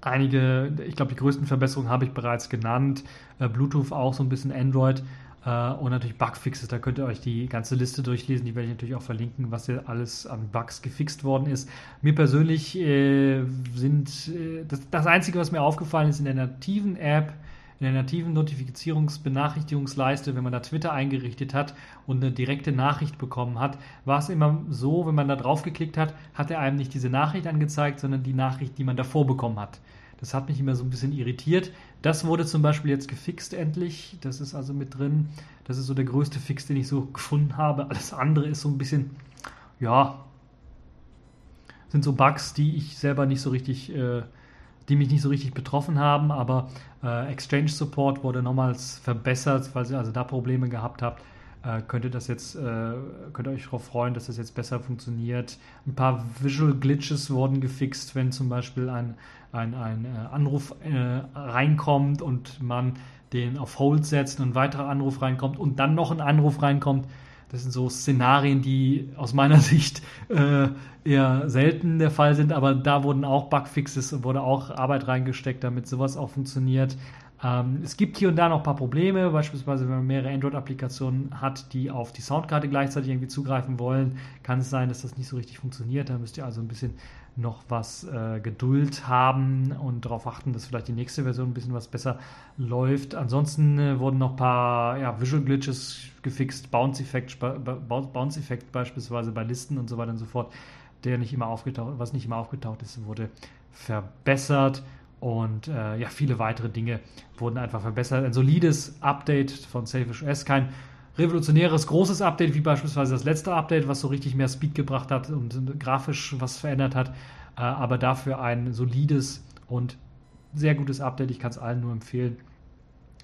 einige, ich glaube, die größten Verbesserungen habe ich bereits genannt. Äh, Bluetooth auch so ein bisschen Android äh, und natürlich Bugfixes. Da könnt ihr euch die ganze Liste durchlesen. Die werde ich natürlich auch verlinken, was hier alles an Bugs gefixt worden ist. Mir persönlich äh, sind äh, das, das Einzige, was mir aufgefallen ist in der nativen App, in der nativen Notifizierungsbenachrichtigungsleiste, wenn man da Twitter eingerichtet hat und eine direkte Nachricht bekommen hat, war es immer so, wenn man da drauf geklickt hat, hat er einem nicht diese Nachricht angezeigt, sondern die Nachricht, die man davor bekommen hat. Das hat mich immer so ein bisschen irritiert. Das wurde zum Beispiel jetzt gefixt endlich. Das ist also mit drin. Das ist so der größte Fix, den ich so gefunden habe. Alles andere ist so ein bisschen, ja, sind so Bugs, die ich selber nicht so richtig äh, die mich nicht so richtig betroffen haben, aber äh, Exchange Support wurde nochmals verbessert, weil sie also da Probleme gehabt habt. äh, könnt ihr das jetzt, äh, könnt ihr euch darauf freuen, dass das jetzt besser funktioniert. Ein paar Visual Glitches wurden gefixt, wenn zum Beispiel ein, ein, ein äh, Anruf äh, reinkommt und man den auf Hold setzt und ein weiterer Anruf reinkommt und dann noch ein Anruf reinkommt. Das sind so Szenarien, die aus meiner Sicht äh, eher selten der Fall sind, aber da wurden auch Bugfixes, wurde auch Arbeit reingesteckt, damit sowas auch funktioniert. Ähm, es gibt hier und da noch ein paar Probleme, beispielsweise wenn man mehrere Android-Applikationen hat, die auf die Soundkarte gleichzeitig irgendwie zugreifen wollen, kann es sein, dass das nicht so richtig funktioniert. Da müsst ihr also ein bisschen noch was äh, Geduld haben und darauf achten, dass vielleicht die nächste Version ein bisschen was besser läuft. Ansonsten äh, wurden noch ein paar ja, Visual Glitches gefixt, Bounce-Effekt Bounce beispielsweise bei Listen und so weiter und so fort, der nicht immer aufgetaucht, was nicht immer aufgetaucht ist, wurde verbessert. Und äh, ja, viele weitere Dinge wurden einfach verbessert. Ein solides Update von Selfish OS, kein revolutionäres, großes Update, wie beispielsweise das letzte Update, was so richtig mehr Speed gebracht hat und grafisch was verändert hat, äh, aber dafür ein solides und sehr gutes Update. Ich kann es allen nur empfehlen.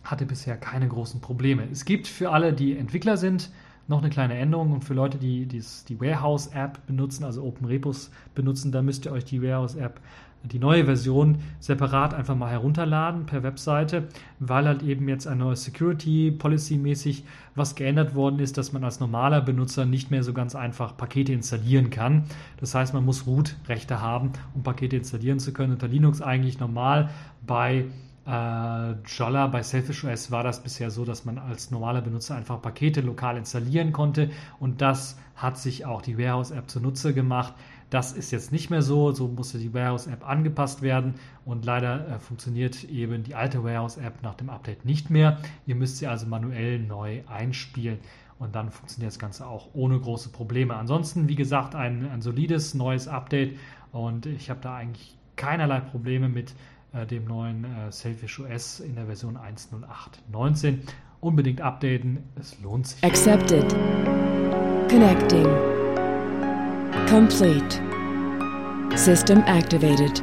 Hatte bisher keine großen Probleme. Es gibt für alle, die Entwickler sind, noch eine kleine Änderung und für Leute, die dies, die Warehouse-App benutzen, also OpenRepos benutzen, da müsst ihr euch die Warehouse-App die neue Version separat einfach mal herunterladen per Webseite, weil halt eben jetzt ein neues Security Policy mäßig was geändert worden ist, dass man als normaler Benutzer nicht mehr so ganz einfach Pakete installieren kann. Das heißt, man muss Root-Rechte haben, um Pakete installieren zu können. Unter Linux eigentlich normal. Bei äh, Jolla bei Selfish OS war das bisher so, dass man als normaler Benutzer einfach Pakete lokal installieren konnte und das hat sich auch die Warehouse-App zunutze gemacht. Das ist jetzt nicht mehr so. So musste die Warehouse-App angepasst werden und leider äh, funktioniert eben die alte Warehouse-App nach dem Update nicht mehr. Ihr müsst sie also manuell neu einspielen und dann funktioniert das Ganze auch ohne große Probleme. Ansonsten, wie gesagt, ein, ein solides neues Update und ich habe da eigentlich keinerlei Probleme mit äh, dem neuen äh, Selfish OS in der Version 1.08.19. Unbedingt updaten, es lohnt sich. Accepted. Connecting. Complete. System activated.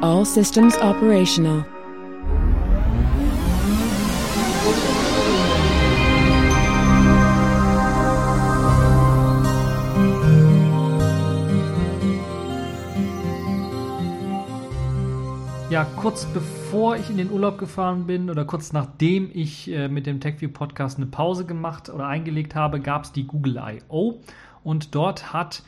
All systems operational. Ja, kurz bevor ich in den Urlaub gefahren bin oder kurz nachdem ich äh, mit dem TechView Podcast eine Pause gemacht oder eingelegt habe, gab es die Google I.O. und dort hat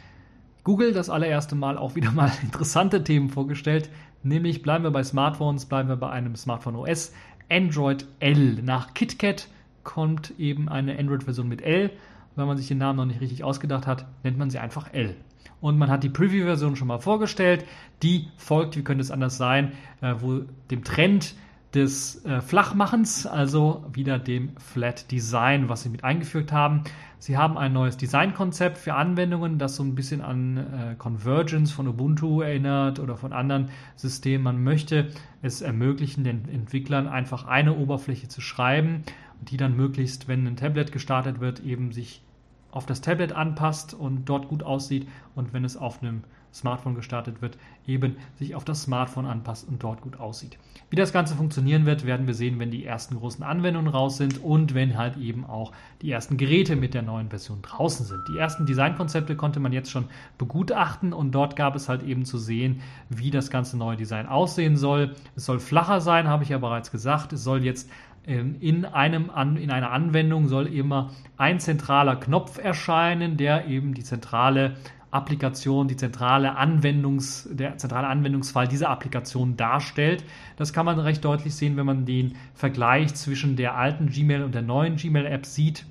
Google das allererste Mal auch wieder mal interessante Themen vorgestellt, nämlich bleiben wir bei Smartphones, bleiben wir bei einem Smartphone OS, Android L. Nach KitKat kommt eben eine Android-Version mit L. Wenn man sich den Namen noch nicht richtig ausgedacht hat, nennt man sie einfach L. Und man hat die Preview-Version schon mal vorgestellt. Die folgt, wie könnte es anders sein, äh, wo dem Trend des äh, Flachmachens, also wieder dem Flat Design, was sie mit eingefügt haben. Sie haben ein neues Designkonzept für Anwendungen, das so ein bisschen an äh, Convergence von Ubuntu erinnert oder von anderen Systemen. Man möchte es ermöglichen, den Entwicklern einfach eine Oberfläche zu schreiben, die dann möglichst, wenn ein Tablet gestartet wird, eben sich auf das Tablet anpasst und dort gut aussieht und wenn es auf einem Smartphone gestartet wird, eben sich auf das Smartphone anpasst und dort gut aussieht. Wie das Ganze funktionieren wird, werden wir sehen, wenn die ersten großen Anwendungen raus sind und wenn halt eben auch die ersten Geräte mit der neuen Version draußen sind. Die ersten Designkonzepte konnte man jetzt schon begutachten und dort gab es halt eben zu sehen, wie das ganze neue Design aussehen soll. Es soll flacher sein, habe ich ja bereits gesagt. Es soll jetzt ähm, in, einem, in einer Anwendung soll immer ein zentraler Knopf erscheinen, der eben die zentrale Applikation, die zentrale Anwendungs, der zentrale Anwendungsfall dieser Applikation darstellt. Das kann man recht deutlich sehen, wenn man den Vergleich zwischen der alten Gmail und der neuen Gmail-App sieht.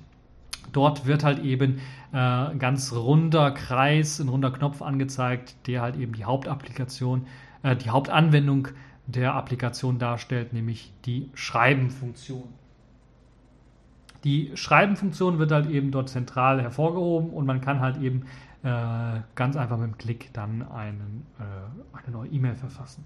Dort wird halt eben äh, ganz runder Kreis, ein runder Knopf angezeigt, der halt eben die Hauptapplikation, äh, die Hauptanwendung der Applikation darstellt, nämlich die Schreiben-Funktion. Die Schreiben-Funktion wird halt eben dort zentral hervorgehoben und man kann halt eben ganz einfach mit dem Klick dann einen, äh, eine neue E-Mail verfassen.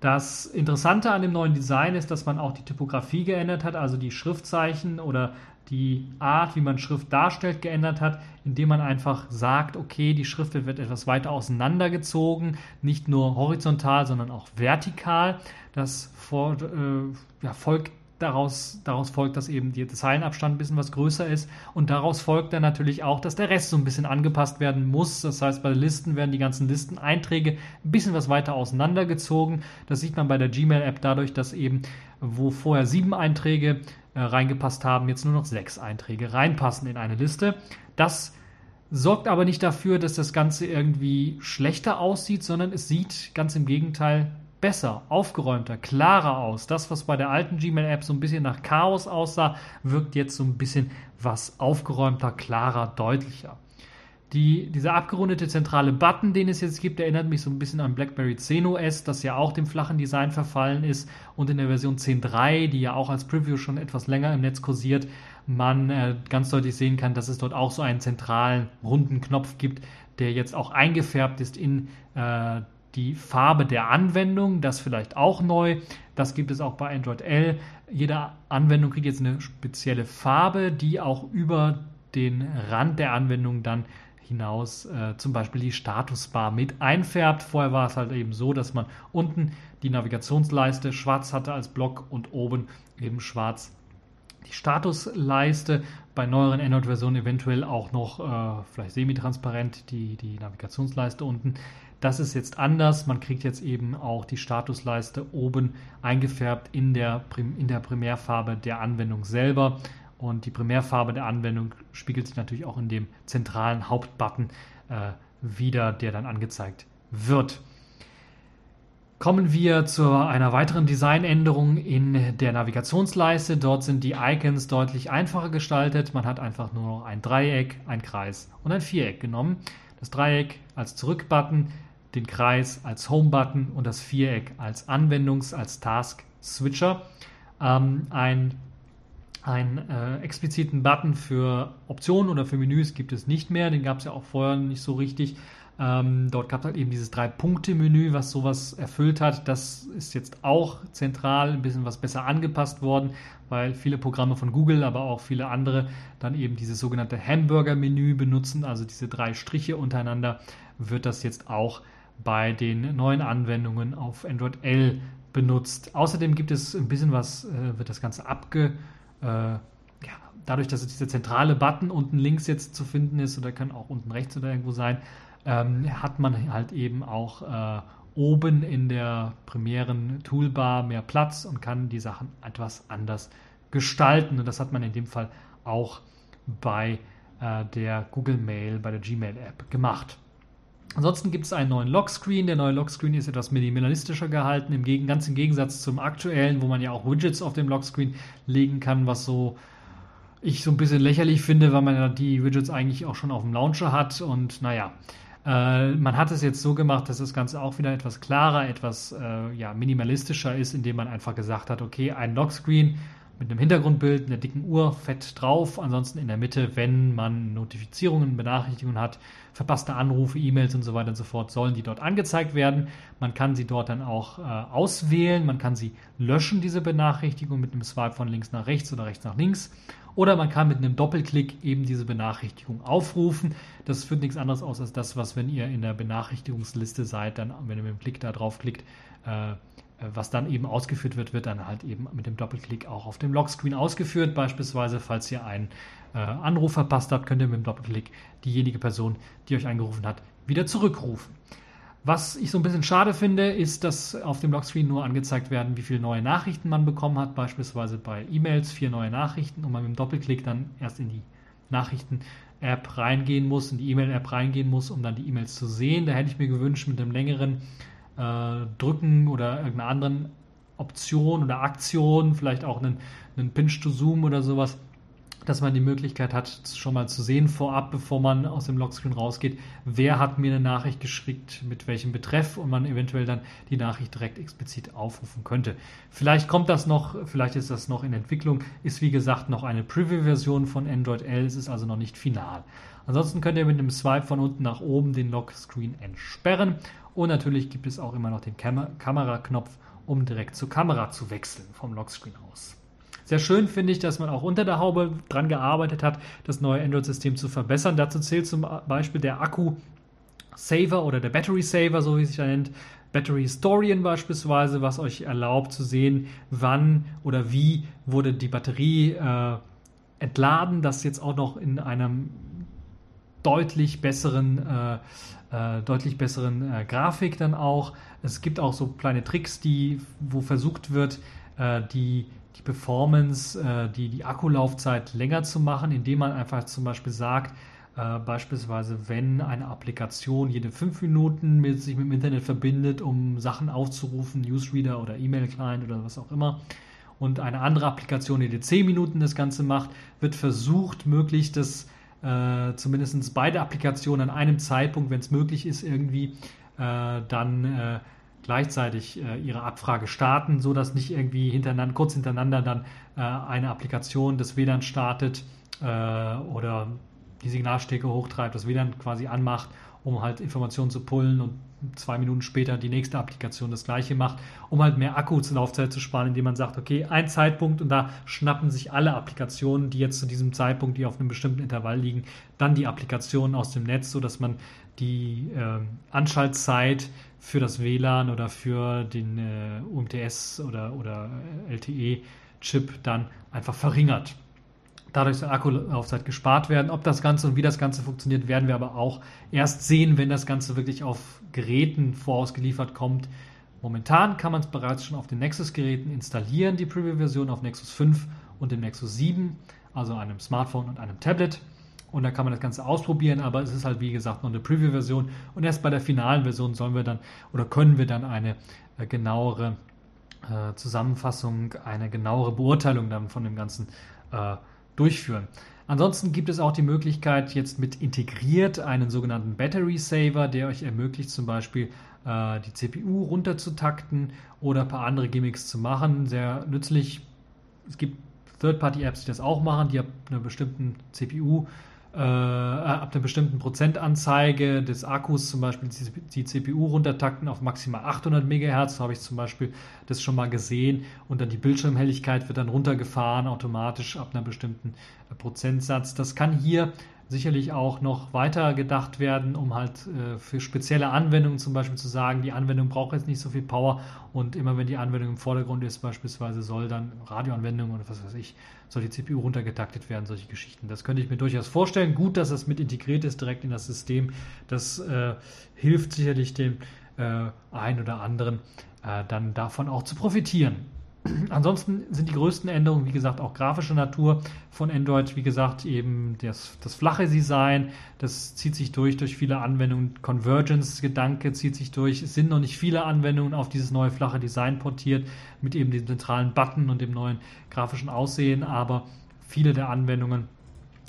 Das Interessante an dem neuen Design ist, dass man auch die Typografie geändert hat, also die Schriftzeichen oder die Art, wie man Schrift darstellt, geändert hat, indem man einfach sagt, okay, die Schrift wird etwas weiter auseinandergezogen, nicht nur horizontal, sondern auch vertikal. Das vor, äh, ja, folgt daraus, daraus folgt, dass eben der Zeilenabstand ein bisschen was größer ist. Und daraus folgt dann natürlich auch, dass der Rest so ein bisschen angepasst werden muss. Das heißt, bei Listen werden die ganzen Listeneinträge ein bisschen was weiter auseinandergezogen. Das sieht man bei der Gmail-App dadurch, dass eben, wo vorher sieben Einträge äh, reingepasst haben, jetzt nur noch sechs Einträge reinpassen in eine Liste. Das sorgt aber nicht dafür, dass das Ganze irgendwie schlechter aussieht, sondern es sieht ganz im Gegenteil besser, aufgeräumter, klarer aus. Das, was bei der alten Gmail-App so ein bisschen nach Chaos aussah, wirkt jetzt so ein bisschen was aufgeräumter, klarer, deutlicher. Die, dieser abgerundete zentrale Button, den es jetzt gibt, erinnert mich so ein bisschen an BlackBerry 10 OS, das ja auch dem flachen Design verfallen ist und in der Version 10.3, die ja auch als Preview schon etwas länger im Netz kursiert, man äh, ganz deutlich sehen kann, dass es dort auch so einen zentralen runden Knopf gibt, der jetzt auch eingefärbt ist in äh, die Farbe der Anwendung, das vielleicht auch neu. Das gibt es auch bei Android L. Jede Anwendung kriegt jetzt eine spezielle Farbe, die auch über den Rand der Anwendung dann hinaus äh, zum Beispiel die Statusbar mit einfärbt. Vorher war es halt eben so, dass man unten die Navigationsleiste schwarz hatte als Block und oben eben schwarz die Statusleiste. Bei neueren Android-Versionen eventuell auch noch äh, vielleicht semi-transparent die, die Navigationsleiste unten. Das ist jetzt anders. Man kriegt jetzt eben auch die Statusleiste oben eingefärbt in der, in der Primärfarbe der Anwendung selber. Und die Primärfarbe der Anwendung spiegelt sich natürlich auch in dem zentralen Hauptbutton äh, wieder, der dann angezeigt wird. Kommen wir zu einer weiteren Designänderung in der Navigationsleiste. Dort sind die Icons deutlich einfacher gestaltet. Man hat einfach nur noch ein Dreieck, ein Kreis und ein Viereck genommen. Das Dreieck als Zurück-Button, den Kreis als Home-Button und das Viereck als Anwendungs-, als Task-Switcher. Ähm, ein einen äh, expliziten Button für Optionen oder für Menüs gibt es nicht mehr. Den gab es ja auch vorher nicht so richtig. Ähm, dort gab es halt eben dieses Drei-Punkte-Menü, was sowas erfüllt hat. Das ist jetzt auch zentral ein bisschen was besser angepasst worden, weil viele Programme von Google, aber auch viele andere dann eben dieses sogenannte Hamburger-Menü benutzen, also diese drei Striche untereinander, wird das jetzt auch bei den neuen Anwendungen auf Android L benutzt. Außerdem gibt es ein bisschen was, äh, wird das Ganze abge, äh, ja, dadurch, dass dieser zentrale Button unten links jetzt zu finden ist oder kann auch unten rechts oder irgendwo sein, ähm, hat man halt eben auch äh, oben in der primären Toolbar mehr Platz und kann die Sachen etwas anders gestalten. Und das hat man in dem Fall auch bei äh, der Google Mail, bei der Gmail App gemacht. Ansonsten gibt es einen neuen Lockscreen. Der neue Lockscreen ist etwas minimalistischer gehalten, im Gegen ganz im Gegensatz zum aktuellen, wo man ja auch Widgets auf dem Lockscreen legen kann, was so ich so ein bisschen lächerlich finde, weil man ja die Widgets eigentlich auch schon auf dem Launcher hat. Und naja, äh, man hat es jetzt so gemacht, dass das Ganze auch wieder etwas klarer, etwas äh, ja, minimalistischer ist, indem man einfach gesagt hat, okay, ein Lockscreen mit einem Hintergrundbild, einer dicken Uhr, fett drauf. Ansonsten in der Mitte, wenn man Notifizierungen, Benachrichtigungen hat, verpasste Anrufe, E-Mails und so weiter und so fort, sollen die dort angezeigt werden. Man kann sie dort dann auch äh, auswählen. Man kann sie löschen, diese Benachrichtigung, mit einem Swipe von links nach rechts oder rechts nach links. Oder man kann mit einem Doppelklick eben diese Benachrichtigung aufrufen. Das führt nichts anderes aus als das, was, wenn ihr in der Benachrichtigungsliste seid, dann, wenn ihr mit dem Klick da drauf klickt, äh, was dann eben ausgeführt wird, wird dann halt eben mit dem Doppelklick auch auf dem Lockscreen ausgeführt. Beispielsweise, falls ihr einen äh, Anruf verpasst habt, könnt ihr mit dem Doppelklick diejenige Person, die euch angerufen hat, wieder zurückrufen. Was ich so ein bisschen schade finde, ist, dass auf dem Lockscreen nur angezeigt werden, wie viele neue Nachrichten man bekommen hat. Beispielsweise bei E-Mails vier neue Nachrichten und man mit dem Doppelklick dann erst in die Nachrichten-App reingehen muss, in die E-Mail-App reingehen muss, um dann die E-Mails zu sehen. Da hätte ich mir gewünscht, mit einem längeren äh, drücken oder irgendeiner anderen Option oder Aktion, vielleicht auch einen, einen Pinch to Zoom oder sowas, dass man die Möglichkeit hat, schon mal zu sehen vorab, bevor man aus dem Lockscreen rausgeht, wer hat mir eine Nachricht geschickt, mit welchem Betreff und man eventuell dann die Nachricht direkt explizit aufrufen könnte. Vielleicht kommt das noch, vielleicht ist das noch in Entwicklung, ist wie gesagt noch eine Preview-Version von Android L, es ist also noch nicht final. Ansonsten könnt ihr mit einem Swipe von unten nach oben den Lockscreen entsperren und natürlich gibt es auch immer noch den Kam Kameraknopf, um direkt zur Kamera zu wechseln vom Lockscreen aus. Sehr schön finde ich, dass man auch unter der Haube dran gearbeitet hat, das neue Android-System zu verbessern. Dazu zählt zum Beispiel der Akku Saver oder der Battery Saver, so wie es sich da nennt. Battery Historian beispielsweise, was euch erlaubt zu sehen, wann oder wie wurde die Batterie äh, entladen. Das jetzt auch noch in einem deutlich besseren, äh, äh, deutlich besseren äh, Grafik dann auch. Es gibt auch so kleine Tricks, die, wo versucht wird, äh, die, die Performance, äh, die, die Akkulaufzeit länger zu machen, indem man einfach zum Beispiel sagt, äh, beispielsweise, wenn eine Applikation jede fünf Minuten mit, sich mit dem Internet verbindet, um Sachen aufzurufen, Newsreader oder E-Mail-Client oder was auch immer, und eine andere Applikation jede zehn Minuten das Ganze macht, wird versucht, möglichst das äh, zumindest beide Applikationen an einem Zeitpunkt, wenn es möglich ist, irgendwie äh, dann äh, gleichzeitig äh, ihre Abfrage starten, so dass nicht irgendwie hintereinander, kurz hintereinander dann äh, eine Applikation das WLAN startet äh, oder die Signalstärke hochtreibt, das WLAN quasi anmacht, um halt Informationen zu pullen und zwei Minuten später die nächste Applikation das gleiche macht, um halt mehr Akkulaufzeit zu sparen, indem man sagt, okay, ein Zeitpunkt und da schnappen sich alle Applikationen, die jetzt zu diesem Zeitpunkt, die auf einem bestimmten Intervall liegen, dann die Applikationen aus dem Netz, sodass man die äh, Anschaltzeit für das WLAN oder für den äh, UMTS oder, oder LTE-Chip dann einfach verringert. Dadurch soll Akkulaufzeit gespart werden. Ob das Ganze und wie das Ganze funktioniert, werden wir aber auch erst sehen, wenn das Ganze wirklich auf Geräten vorausgeliefert kommt. Momentan kann man es bereits schon auf den Nexus-Geräten installieren, die Preview-Version auf Nexus 5 und dem Nexus 7, also einem Smartphone und einem Tablet. Und da kann man das Ganze ausprobieren, aber es ist halt wie gesagt noch eine Preview-Version. Und erst bei der finalen Version sollen wir dann oder können wir dann eine äh, genauere äh, Zusammenfassung, eine genauere Beurteilung dann von dem Ganzen äh, durchführen. Ansonsten gibt es auch die Möglichkeit, jetzt mit integriert einen sogenannten Battery Saver, der euch ermöglicht, zum Beispiel äh, die CPU runterzutakten oder ein paar andere Gimmicks zu machen. Sehr nützlich. Es gibt Third-Party-Apps, die das auch machen, die ab einer bestimmten CPU äh, ab einer bestimmten Prozentanzeige des Akkus zum Beispiel die, CPU runtertakten auf maximal 800 MHz. Da habe ich zum Beispiel das schon mal gesehen und dann die Bildschirmhelligkeit wird dann runtergefahren automatisch ab einer bestimmten äh, Prozentsatz. Das kann hier sicherlich auch noch weiter gedacht werden, um halt äh, für spezielle Anwendungen zum Beispiel zu sagen, die Anwendung braucht jetzt nicht so viel Power und immer wenn die Anwendung im Vordergrund ist, beispielsweise soll dann Radioanwendung oder was weiß ich, soll die CPU runtergetaktet werden, solche Geschichten. Das könnte ich mir durchaus vorstellen. Gut, dass das mit integriert ist direkt in das System. Das äh, hilft sicherlich dem äh, einen oder anderen äh, dann davon auch zu profitieren. Ansonsten sind die größten Änderungen, wie gesagt, auch grafischer Natur von Android. Wie gesagt, eben das, das flache Design, das zieht sich durch durch viele Anwendungen. Convergence-Gedanke zieht sich durch. Es sind noch nicht viele Anwendungen auf dieses neue flache Design portiert mit eben dem zentralen Button und dem neuen grafischen Aussehen, aber viele der Anwendungen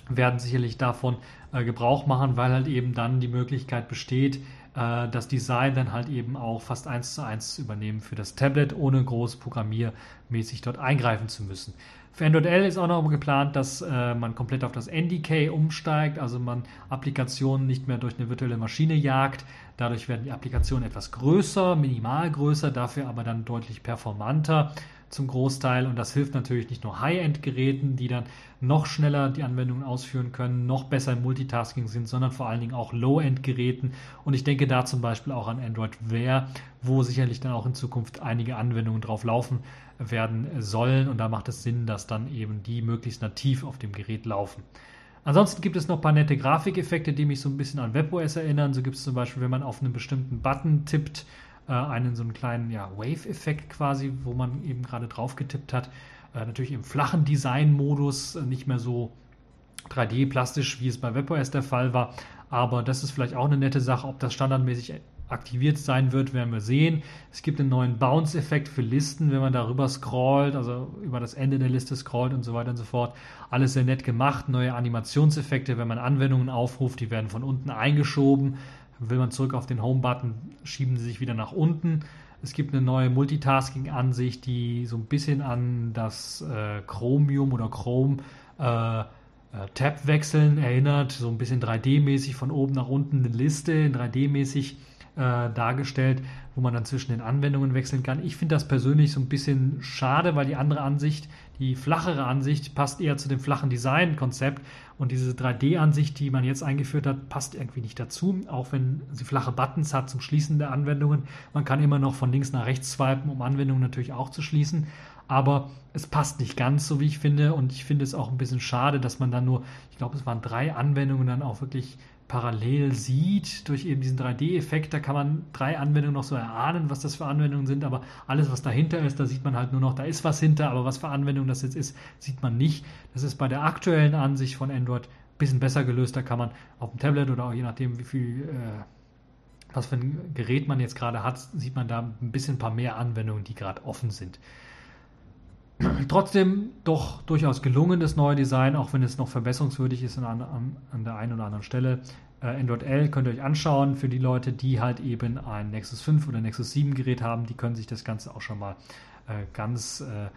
werden sicherlich davon äh, Gebrauch machen, weil halt eben dann die Möglichkeit besteht, das Design dann halt eben auch fast eins zu eins zu übernehmen für das Tablet, ohne groß programmiermäßig dort eingreifen zu müssen. Für Android L ist auch noch geplant, dass äh, man komplett auf das NDK umsteigt, also man Applikationen nicht mehr durch eine virtuelle Maschine jagt. Dadurch werden die Applikationen etwas größer, minimal größer, dafür aber dann deutlich performanter zum Großteil und das hilft natürlich nicht nur High-End-Geräten, die dann noch schneller die Anwendungen ausführen können, noch besser im Multitasking sind, sondern vor allen Dingen auch Low-End-Geräten und ich denke da zum Beispiel auch an Android Wear, wo sicherlich dann auch in Zukunft einige Anwendungen drauf laufen werden sollen und da macht es Sinn, dass dann eben die möglichst nativ auf dem Gerät laufen. Ansonsten gibt es noch ein paar nette Grafikeffekte, die mich so ein bisschen an WebOS erinnern. So gibt es zum Beispiel, wenn man auf einen bestimmten Button tippt, äh, einen so einen kleinen ja, Wave-Effekt quasi, wo man eben gerade drauf getippt hat. Äh, natürlich im flachen Design-Modus, äh, nicht mehr so 3D-plastisch, wie es bei WebOS der Fall war. Aber das ist vielleicht auch eine nette Sache. Ob das standardmäßig aktiviert sein wird, werden wir sehen. Es gibt einen neuen Bounce-Effekt für Listen, wenn man darüber scrollt, also über das Ende der Liste scrollt und so weiter und so fort. Alles sehr nett gemacht. Neue Animationseffekte, wenn man Anwendungen aufruft, die werden von unten eingeschoben. Will man zurück auf den Home-Button, schieben sie sich wieder nach unten. Es gibt eine neue Multitasking-Ansicht, die so ein bisschen an das äh, Chromium oder Chrome äh, äh, Tab-Wechseln erinnert, so ein bisschen 3D-mäßig von oben nach unten eine Liste, 3D-mäßig äh, dargestellt, wo man dann zwischen den Anwendungen wechseln kann. Ich finde das persönlich so ein bisschen schade, weil die andere Ansicht, Die flachere Ansicht passt eher zu dem flachen Design-Konzept und diese 3D-Ansicht, die man jetzt eingeführt hat, passt irgendwie nicht dazu, auch wenn sie flache Buttons hat zum Schließen der Anwendungen. Man kann immer noch von links nach rechts swipen, um Anwendungen natürlich auch zu schließen, aber es passt nicht ganz, so wie ich finde und ich finde es auch ein bisschen schade, dass man dann nur, ich glaube, es waren drei Anwendungen dann auch wirklich parallel sieht durch eben diesen 3D-Effekt. Da kann man drei Anwendungen noch so erahnen, was das für Anwendungen sind, aber alles, was dahinter ist, da sieht man halt nur noch, da ist was hinter, aber was für Anwendungen das jetzt ist, sieht man nicht. Das ist bei der aktuellen Ansicht von Android ein bisschen besser gelöst. Da kann man auf dem Tablet oder auch je nachdem, wie viel, äh, was für ein Gerät man jetzt gerade hat, sieht man da ein bisschen ein paar mehr Anwendungen, die gerade offen sind. Trotzdem doch durchaus gelungen, das neue Design, auch wenn es noch verbesserungswürdig ist an, an, an der einen oder anderen Stelle. Äh, Android L könnt ihr euch anschauen für die Leute, die halt eben ein Nexus 5 oder Nexus 7 Gerät haben. Die können sich das Ganze auch schon mal äh, ganz äh, äh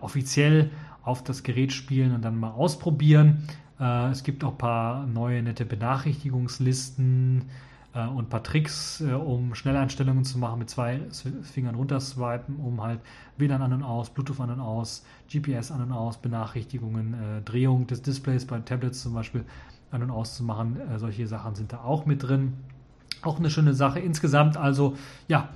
offiziell auf das Gerät spielen und dann mal ausprobieren. Äh, es gibt auch ein paar neue nette Benachrichtigungslisten und ein paar Tricks, äh, um Schnelleinstellungen zu machen mit zwei Fingern runterswipen, um halt WLAN an und aus, Bluetooth an und aus, GPS an und aus, Benachrichtigungen, äh, Drehung des Displays bei Tablets zum Beispiel an und aus zu machen. Äh, solche Sachen sind da auch mit drin. Auch eine schöne Sache. Insgesamt also, ja,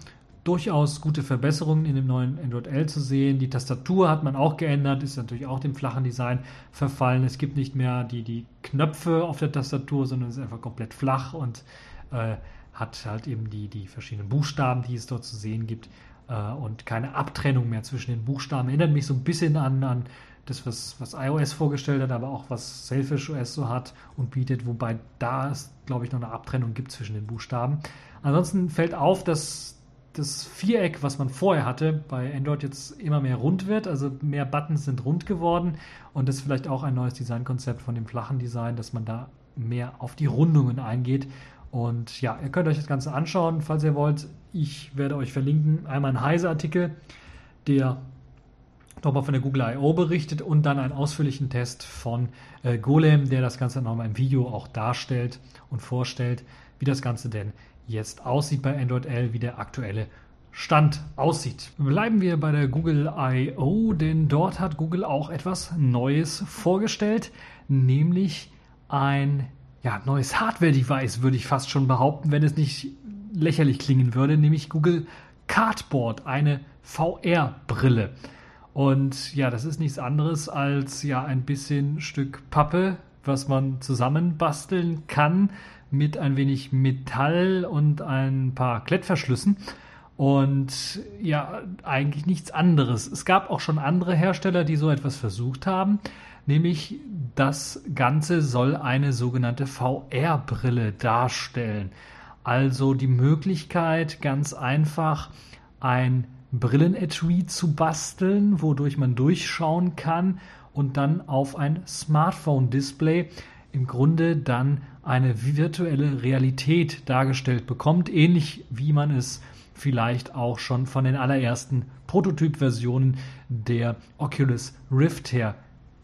durchaus gute Verbesserungen in dem neuen Android L zu sehen. Die Tastatur hat man auch geändert, ist natürlich auch dem flachen Design verfallen. Es gibt nicht mehr die, die Knöpfe auf der Tastatur, sondern es ist einfach komplett flach und äh, hat halt eben die, die verschiedenen Buchstaben, die es dort zu sehen gibt äh, und keine Abtrennung mehr zwischen den Buchstaben. Erinnert mich so ein bisschen an, an das, was, was iOS vorgestellt hat, aber auch was Selfish OS so hat und bietet, wobei da es, glaube ich, noch eine Abtrennung gibt zwischen den Buchstaben. Ansonsten fällt auf, dass das Viereck, was man vorher hatte, bei Android jetzt immer mehr rund wird. Also mehr Buttons sind rund geworden und das ist vielleicht auch ein neues Designkonzept von dem flachen Design, dass man da mehr auf die Rundungen eingeht und ja, ihr könnt euch das Ganze anschauen, falls ihr wollt. Ich werde euch verlinken. Einmal einen Heise-Artikel, der nochmal von der Google I.O. berichtet und dann einen ausführlichen Test von äh, Golem, der das Ganze nochmal im Video auch darstellt und vorstellt, wie das Ganze denn jetzt aussieht bei Android L, wie der aktuelle Stand aussieht. Bleiben wir bei der Google I.O., denn dort hat Google auch etwas Neues vorgestellt, nämlich ein ja, neues Hardware-Device, würde ich fast schon behaupten, wenn es nicht lächerlich klingen würde, nämlich Google Cardboard, eine VR-Brille. Und ja, das ist nichts anderes als ja ein bisschen Stück Pappe, was man zusammenbasteln kann mit ein wenig Metall und ein paar Klettverschlüssen. Und ja, eigentlich nichts anderes. Es gab auch schon andere Hersteller, die so etwas versucht haben nämlich das Ganze soll eine sogenannte VR-Brille darstellen. Also die Möglichkeit, ganz einfach ein Brillenetui zu basteln, wodurch man durchschauen kann und dann auf ein Smartphone-Display im Grunde dann eine virtuelle Realität dargestellt bekommt, ähnlich wie man es vielleicht auch schon von den allerersten Prototyp-Versionen der Oculus Rift her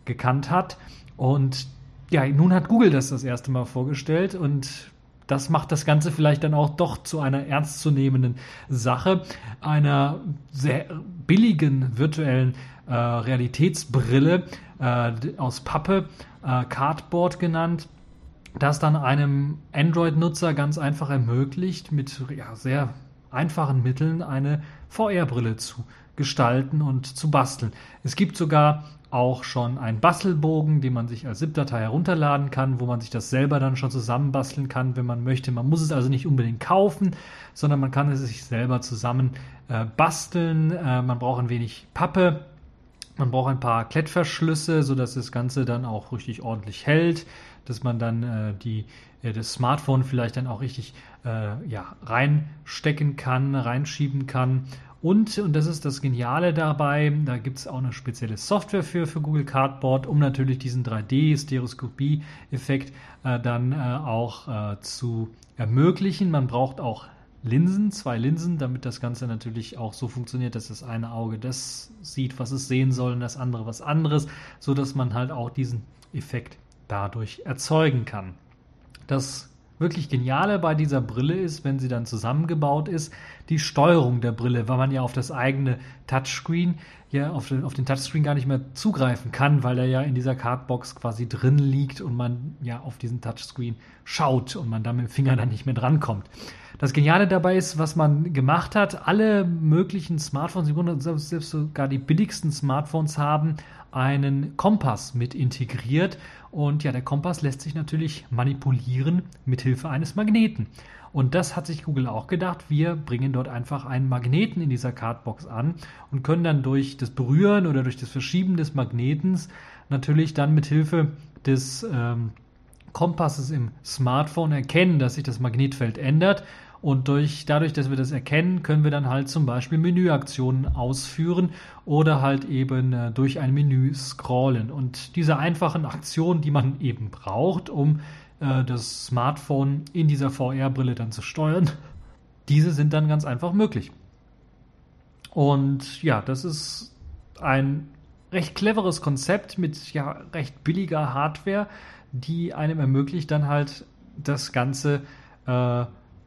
gekannt hat. Und ja, nun hat Google das das erste Mal vorgestellt und das macht das Ganze vielleicht dann auch doch zu einer ernstzunehmenden Sache, einer sehr billigen virtuellen äh, Realitätsbrille äh, aus Pappe, äh, Cardboard genannt, das dann einem Android-Nutzer ganz einfach ermöglicht, mit ja, sehr einfachen Mitteln eine VR-Brille zu gestalten und zu basteln. Es gibt sogar auch schon einen Bastelbogen, den man sich als ZIP-Datei herunterladen kann, wo man sich das selber dann schon zusammenbasteln kann, wenn man möchte. Man muss es also nicht unbedingt kaufen, sondern man kann es sich selber zusammen äh, basteln. Äh, man braucht ein wenig Pappe, man braucht ein paar Klettverschlüsse, sodass das Ganze dann auch richtig ordentlich hält, dass man dann äh, die, äh, das Smartphone vielleicht dann auch richtig äh, ja, reinstecken kann, reinschieben kann und, und das ist das Geniale dabei, da gibt es auch eine spezielle Software für, für Google Cardboard, um natürlich diesen 3D-Stereoskopie-Effekt äh, dann äh, auch äh, zu ermöglichen. Man braucht auch Linsen, zwei Linsen, damit das Ganze natürlich auch so funktioniert, dass das eine Auge das sieht, was es sehen soll, und das andere was anderes, so dass man halt auch diesen Effekt dadurch erzeugen kann. Das wirklich Geniale bei dieser Brille ist, wenn sie dann zusammengebaut ist, die Steuerung der Brille, weil man ja auf das eigene Touchscreen, ja auf den, auf den Touchscreen gar nicht mehr zugreifen kann, weil er ja in dieser Cardbox quasi drin liegt und man ja auf diesen Touchscreen schaut und man da mit dem Finger dann nicht mehr drankommt. Das Geniale dabei ist, was man gemacht hat, alle möglichen Smartphones, selbst sogar die billigsten Smartphones haben einen Kompass mit integriert. Und ja, der Kompass lässt sich natürlich manipulieren mit Hilfe eines Magneten. Und das hat sich Google auch gedacht. Wir bringen dort einfach einen Magneten in dieser Cardbox an und können dann durch das Berühren oder durch das Verschieben des Magnetens natürlich dann mit Hilfe des ähm, Kompasses im Smartphone erkennen, dass sich das Magnetfeld ändert und durch, dadurch, dass wir das erkennen, können wir dann halt zum Beispiel Menüaktionen ausführen oder halt eben äh, durch ein Menü scrollen. Und diese einfachen Aktionen, die man eben braucht, um äh, das Smartphone in dieser VR-Brille dann zu steuern, diese sind dann ganz einfach möglich. Und ja, das ist ein recht cleveres Konzept mit ja recht billiger Hardware, die einem ermöglicht, dann halt das Ganze äh,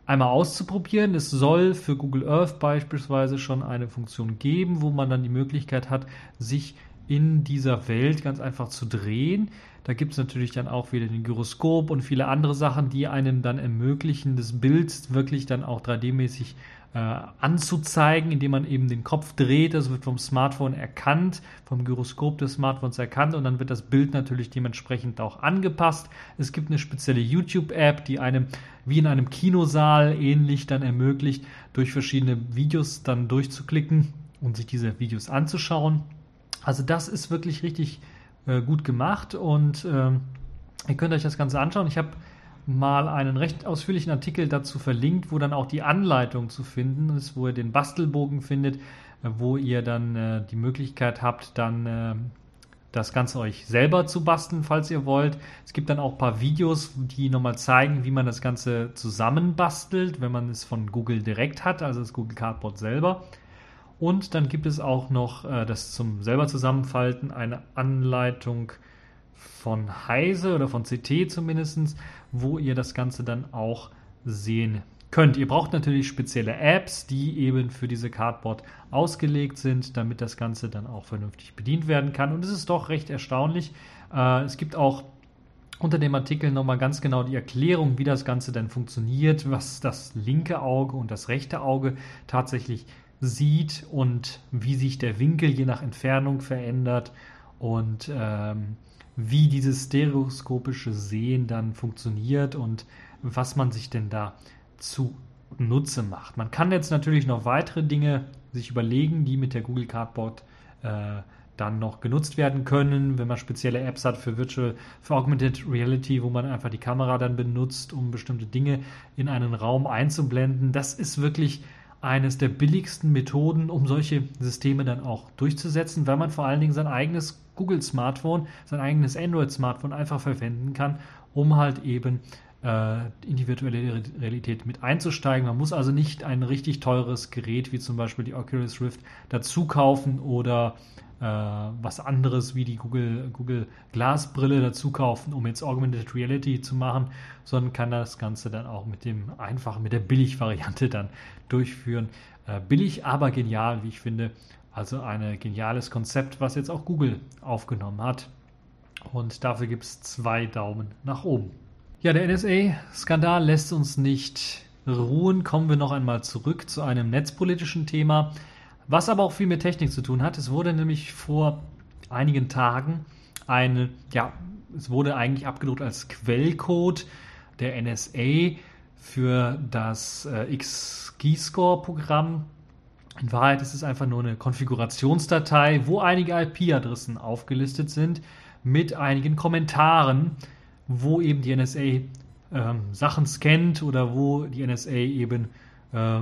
einmal auszuprobieren. Es soll für Google Earth beispielsweise schon eine Funktion geben, wo man dann die Möglichkeit hat, sich in dieser Welt ganz einfach zu drehen. Da gibt es natürlich dann auch wieder den Gyroskop und viele andere Sachen, die einem dann ermöglichen, das Bild wirklich dann auch 3D-mäßig äh, anzuzeigen, indem man eben den Kopf dreht. Das wird vom Smartphone erkannt, vom Gyroskop des Smartphones erkannt und dann wird das Bild natürlich dementsprechend auch angepasst. Es gibt eine spezielle YouTube-App, die einem wie in einem Kinosaal ähnlich dann ermöglicht, durch verschiedene Videos dann durchzuklicken und sich diese Videos anzuschauen. Also das ist wirklich richtig äh, gut gemacht und äh, ihr könnt euch das Ganze anschauen. Ich habe mal einen recht ausführlichen Artikel dazu verlinkt, wo dann auch die Anleitung zu finden ist, wo ihr den Bastelbogen findet, äh, wo ihr dann äh, die Möglichkeit habt, dann äh, das Ganze euch selber zu basteln, falls ihr wollt. Es gibt dann auch ein paar Videos, die nochmal zeigen, wie man das Ganze zusammenbastelt, wenn man es von Google direkt hat, also das Google Cardboard selber. Und dann gibt es auch noch äh, das zum selber zusammenfalten, eine Anleitung von Heise oder von CT zumindest, wo ihr das Ganze dann auch sehen könnt. Ihr braucht natürlich spezielle Apps, die eben für diese Cardboard ausgelegt sind, damit das Ganze dann auch vernünftig bedient werden kann. Und es ist doch recht erstaunlich. Äh, es gibt auch unter dem Artikel nochmal ganz genau die Erklärung, wie das Ganze denn funktioniert, was das linke Auge und das rechte Auge tatsächlich sieht und wie sich der Winkel je nach Entfernung verändert und ähm, wie dieses stereoskopische Sehen dann funktioniert und was man sich denn da zunutze macht. Man kann jetzt natürlich noch weitere Dinge sich überlegen, die mit der Google Cardboard äh, dann noch genutzt werden können, wenn man spezielle Apps hat für Virtual, für Augmented Reality, wo man einfach die Kamera dann benutzt, um bestimmte Dinge in einen Raum einzublenden. Das ist wirklich eines der billigsten Methoden, um solche Systeme dann auch durchzusetzen, weil man vor allen Dingen sein eigenes Google Smartphone, sein eigenes Android Smartphone einfach verwenden kann, um halt eben äh, in die virtuelle Realität mit einzusteigen. Man muss also nicht ein richtig teures Gerät wie zum Beispiel die Oculus Rift dazu kaufen oder äh, was anderes wie die Google, Google Glass dazu kaufen, um jetzt Augmented Reality zu machen, sondern kann das Ganze dann auch mit dem einfachen, mit der Billig-Variante dann durchführen. Äh, billig, aber genial, wie ich finde. Also ein geniales Konzept, was jetzt auch Google aufgenommen hat. Und dafür gibt es zwei Daumen nach oben. Ja, der NSA-Skandal lässt uns nicht ruhen. Kommen wir noch einmal zurück zu einem netzpolitischen Thema, was aber auch viel mit Technik zu tun hat. Es wurde nämlich vor einigen Tagen eine, ja, es wurde eigentlich abgedruckt als Quellcode der NSA für das äh, XKeyscore-Programm. In Wahrheit ist es einfach nur eine Konfigurationsdatei, wo einige IP-Adressen aufgelistet sind mit einigen Kommentaren, wo eben die NSA ähm, Sachen scannt oder wo die NSA eben äh,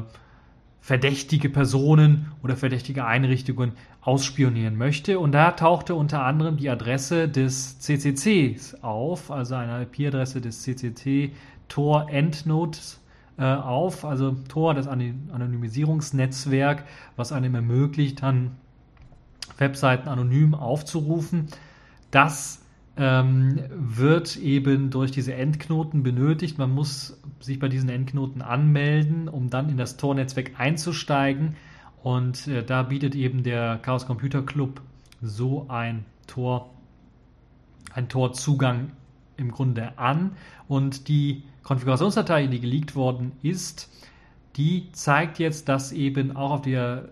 verdächtige Personen oder verdächtige Einrichtungen ausspionieren möchte. Und da tauchte unter anderem die Adresse des CCCs auf, also eine IP-Adresse des CCC Tor Endnotes äh, auf, also Tor, das Anonymisierungsnetzwerk, was einem ermöglicht, dann Webseiten anonym aufzurufen. Das ähm, wird eben durch diese Endknoten benötigt. Man muss sich bei diesen Endknoten anmelden, um dann in das Tor-Netzwerk einzusteigen. Und äh, da bietet eben der Chaos Computer Club so ein Tor, ein Torzugang im Grunde an. Und die Konfigurationsdatei, die geleakt worden ist, die zeigt jetzt, dass eben auch auf der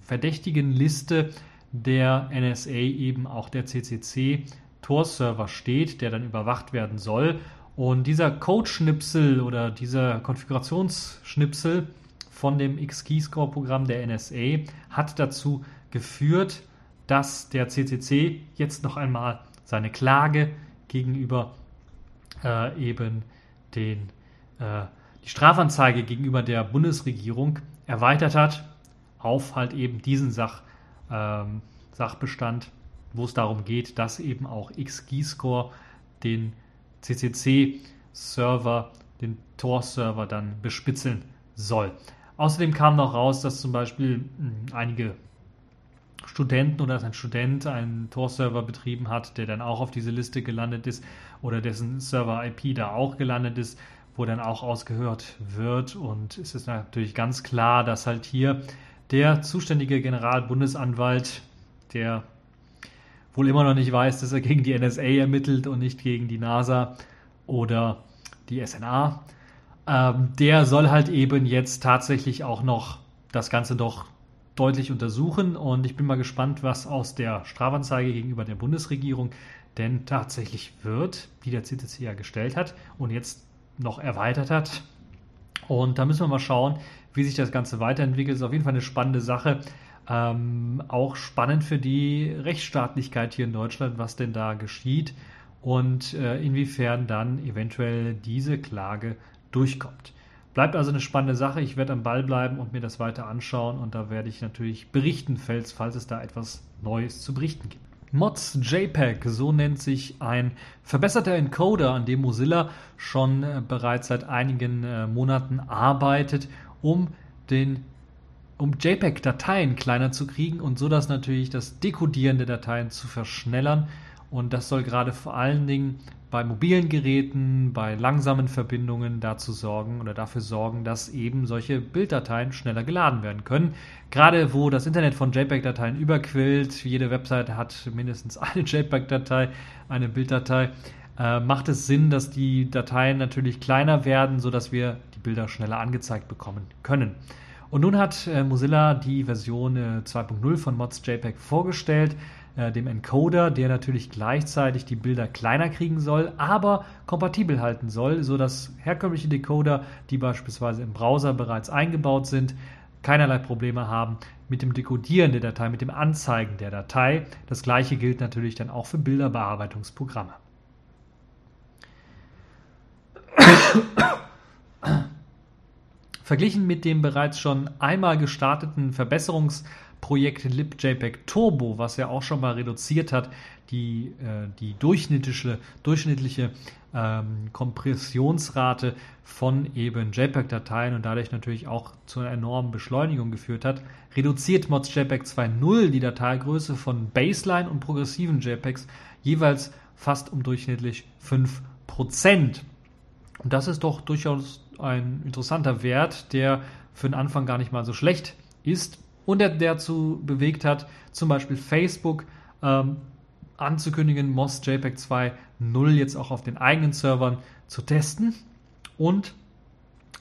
verdächtigen Liste der NSA eben auch der CCC Tor-Server steht, der dann überwacht werden soll. Und dieser Code-Schnipsel oder dieser Konfigurationsschnipsel von dem X-Keyscore-Programm der NSA hat dazu geführt, dass der CCC jetzt noch einmal seine Klage gegenüber äh, eben den, äh, die Strafanzeige gegenüber der Bundesregierung erweitert hat auf halt eben diesen Sach, ähm, Sachbestand, wo es darum geht, dass eben auch XGScore den CCC-Server, den Tor-Server dann bespitzeln soll. Außerdem kam noch raus, dass zum Beispiel hm, einige Studenten oder dass ein Student einen Tor-Server betrieben hat, der dann auch auf diese Liste gelandet ist oder dessen Server-IP da auch gelandet ist, wo dann auch ausgehört wird. Und es ist natürlich ganz klar, dass halt hier der zuständige Generalbundesanwalt, der wohl immer noch nicht weiß, dass er gegen die NSA ermittelt und nicht gegen die NASA oder die SNA, ähm, der soll halt eben jetzt tatsächlich auch noch das Ganze doch deutlich untersuchen und ich bin mal gespannt, was aus der Strafanzeige gegenüber der Bundesregierung denn tatsächlich wird, die der CCC ja gestellt hat und jetzt noch erweitert hat. Und da müssen wir mal schauen, wie sich das Ganze weiterentwickelt. Ist auf jeden Fall eine spannende Sache. Ähm, auch spannend für die Rechtsstaatlichkeit hier in Deutschland, was denn da geschieht und äh, inwiefern dann eventuell diese Klage durchkommt. Bleibt also eine spannende Sache. Ich werde am Ball bleiben und mir das weiter anschauen und da werde ich natürlich berichten, falls, falls es da etwas Neues zu berichten gibt. Mods JPEG, so nennt sich ein verbesserter Encoder, an dem Mozilla schon äh, bereits seit einigen äh, Monaten arbeitet, um den um JPEG-Dateien kleiner zu kriegen und so das natürlich das Dekodieren der Dateien zu verschnellern. Und das soll gerade vor allen Dingen bei mobilen Geräten, bei langsamen Verbindungen dazu sorgen oder dafür sorgen, dass eben solche Bilddateien schneller geladen werden können. Gerade wo das Internet von JPEG-Dateien überquillt, jede Webseite hat mindestens eine JPEG-Datei, eine Bilddatei, äh, macht es Sinn, dass die Dateien natürlich kleiner werden, sodass wir die Bilder schneller angezeigt bekommen können. Und nun hat äh, Mozilla die Version äh, 2.0 von Mods JPEG vorgestellt äh, dem Encoder, der natürlich gleichzeitig die Bilder kleiner kriegen soll, aber kompatibel halten soll, sodass herkömmliche Decoder, die beispielsweise im Browser bereits eingebaut sind, keinerlei Probleme haben mit dem Dekodieren der Datei, mit dem Anzeigen der Datei. Das gleiche gilt natürlich dann auch für Bilderbearbeitungsprogramme. Verglichen mit dem bereits schon einmal gestarteten Verbesserungs- Projekt LibJPEG Turbo, was ja auch schon mal reduziert hat, die, äh, die durchschnittliche, durchschnittliche ähm, Kompressionsrate von eben JPEG-Dateien und dadurch natürlich auch zu einer enormen Beschleunigung geführt hat, reduziert Mods JPEG 2.0 die Dateigröße von Baseline und progressiven JPEGs jeweils fast um durchschnittlich 5%. Und das ist doch durchaus ein interessanter Wert, der für den Anfang gar nicht mal so schlecht ist und der dazu bewegt hat, zum Beispiel Facebook ähm, anzukündigen, MOS JPEG 2.0 jetzt auch auf den eigenen Servern zu testen und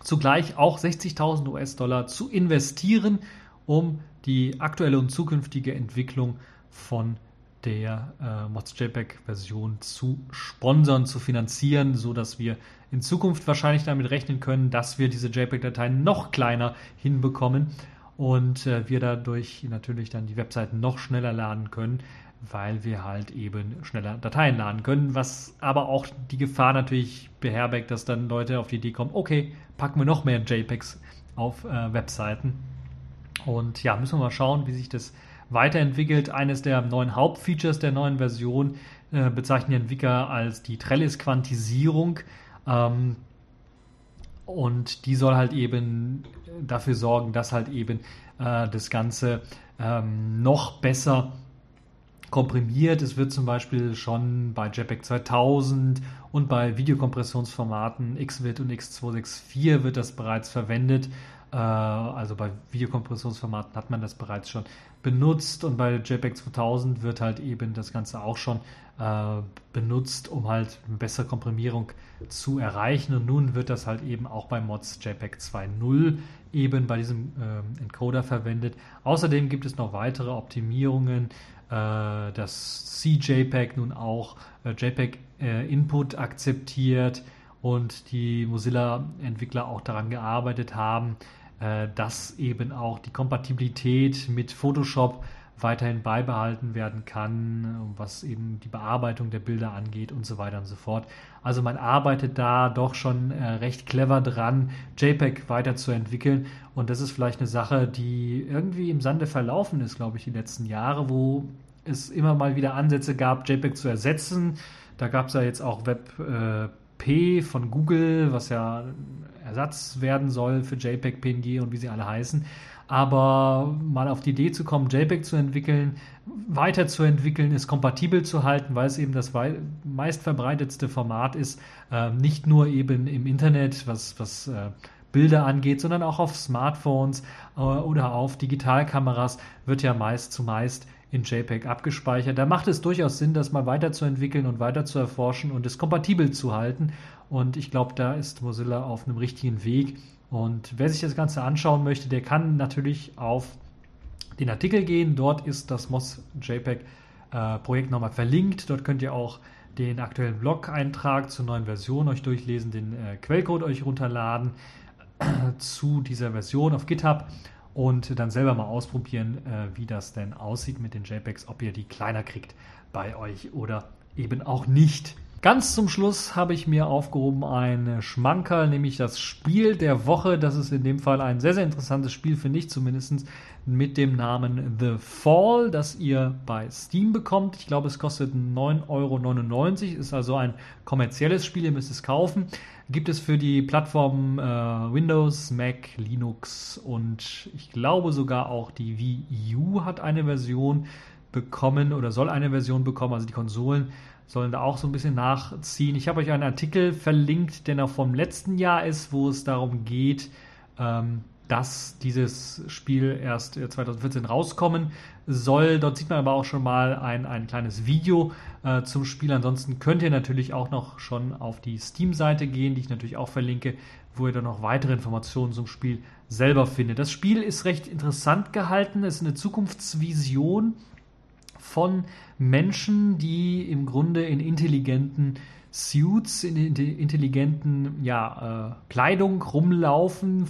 zugleich auch 60.000 US-Dollar zu investieren, um die aktuelle und zukünftige Entwicklung von der äh, Mods JPEG-Version zu sponsern, zu finanzieren, so dass wir in Zukunft wahrscheinlich damit rechnen können, dass wir diese JPEG-Dateien noch kleiner hinbekommen und äh, wir dadurch natürlich dann die Webseiten noch schneller laden können, weil wir halt eben schneller Dateien laden können, was aber auch die Gefahr natürlich beherbergt, dass dann Leute auf die Idee kommen, okay, packen wir noch mehr JPEGs auf äh, Webseiten. Und ja, müssen wir mal schauen, wie sich das weiterentwickelt. Eines der neuen Hauptfeatures der neuen Version äh, bezeichnen die Entwickler als die Trellis-Quantisierung. Ähm, und die soll halt eben dafür sorgen, dass halt eben äh, das Ganze ähm, noch besser komprimiert. Es wird zum Beispiel schon bei JPEG 2000 und bei Videokompressionsformaten XVID und X264 wird das bereits verwendet. Äh, also bei Videokompressionsformaten hat man das bereits schon benutzt und bei JPEG 2000 wird halt eben das Ganze auch schon äh, benutzt, um halt eine bessere Komprimierung zu erreichen. Und nun wird das halt eben auch bei Mods JPEG 2.0 eben bei diesem äh, Encoder verwendet. Außerdem gibt es noch weitere Optimierungen, äh, dass CJPEG nun auch äh, JPEG äh, Input akzeptiert und die Mozilla-Entwickler auch daran gearbeitet haben, äh, dass eben auch die Kompatibilität mit Photoshop weiterhin beibehalten werden kann, was eben die Bearbeitung der Bilder angeht und so weiter und so fort. Also man arbeitet da doch schon äh, recht clever dran, JPEG weiterzuentwickeln und das ist vielleicht eine Sache, die irgendwie im Sande verlaufen ist, glaube ich, die letzten Jahre, wo es immer mal wieder Ansätze gab, JPEG zu ersetzen. Da gab es ja jetzt auch WebP äh, von Google, was ja Ersatz werden soll für JPEG, PNG und wie sie alle heißen. Aber mal auf die Idee zu kommen, JPEG zu entwickeln, weiterzuentwickeln, es kompatibel zu halten, weil es eben das meistverbreitetste Format ist, äh, nicht nur eben im Internet, was, was äh, Bilder angeht, sondern auch auf Smartphones äh, oder auf Digitalkameras wird ja meist zumeist in JPEG abgespeichert. Da macht es durchaus Sinn, das mal weiterzuentwickeln und weiter zu erforschen und es kompatibel zu halten. Und ich glaube, da ist Mozilla auf einem richtigen Weg. Und wer sich das Ganze anschauen möchte, der kann natürlich auf den Artikel gehen. Dort ist das JPEG äh, nochmal verlinkt. Dort könnt ihr auch den aktuellen Blog-Eintrag zur neuen Version euch durchlesen, den äh, Quellcode euch runterladen zu dieser Version auf GitHub und dann selber mal ausprobieren, äh, wie das denn aussieht mit den JPEGs, ob ihr die kleiner kriegt bei euch oder eben auch nicht. Ganz zum Schluss habe ich mir aufgehoben ein Schmankerl, nämlich das Spiel der Woche. Das ist in dem Fall ein sehr, sehr interessantes Spiel, finde ich zumindest, mit dem Namen The Fall, das ihr bei Steam bekommt. Ich glaube, es kostet 9,99 Euro, ist also ein kommerzielles Spiel, ihr müsst es kaufen. Gibt es für die Plattformen äh, Windows, Mac, Linux und ich glaube sogar auch die Wii U hat eine Version bekommen oder soll eine Version bekommen, also die Konsolen sollen da auch so ein bisschen nachziehen. Ich habe euch einen Artikel verlinkt, der noch vom letzten Jahr ist, wo es darum geht, ähm, dass dieses Spiel erst 2014 rauskommen soll. Dort sieht man aber auch schon mal ein, ein kleines Video äh, zum Spiel. Ansonsten könnt ihr natürlich auch noch schon auf die Steam-Seite gehen, die ich natürlich auch verlinke, wo ihr dann noch weitere Informationen zum Spiel selber findet. Das Spiel ist recht interessant gehalten. Es ist eine Zukunftsvision von Menschen, die im Grunde in intelligenten Suits, in intelligenten ja, äh, Kleidung rumlaufen,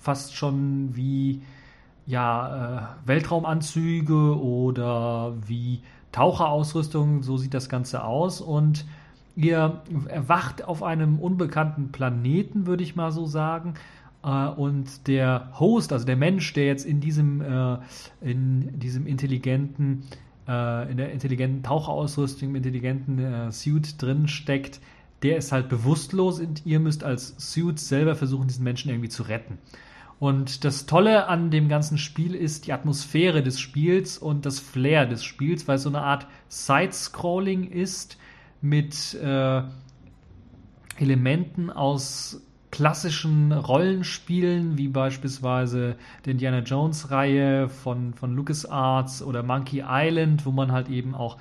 fast schon wie ja, äh, Weltraumanzüge oder wie Taucherausrüstung, so sieht das Ganze aus. Und ihr erwacht auf einem unbekannten Planeten, würde ich mal so sagen. Äh, und der Host, also der Mensch, der jetzt in diesem, äh, in diesem intelligenten, äh, in der intelligenten Taucherausrüstung, im intelligenten Suit drin steckt, der ist halt bewusstlos und ihr müsst als Suit selber versuchen, diesen Menschen irgendwie zu retten. Und das Tolle an dem ganzen Spiel ist die Atmosphäre des Spiels und das Flair des Spiels, weil es so eine Art Side-Scrolling ist mit äh, Elementen aus klassischen Rollenspielen, wie beispielsweise der Indiana Jones-Reihe von, von LucasArts oder Monkey Island, wo man halt eben auch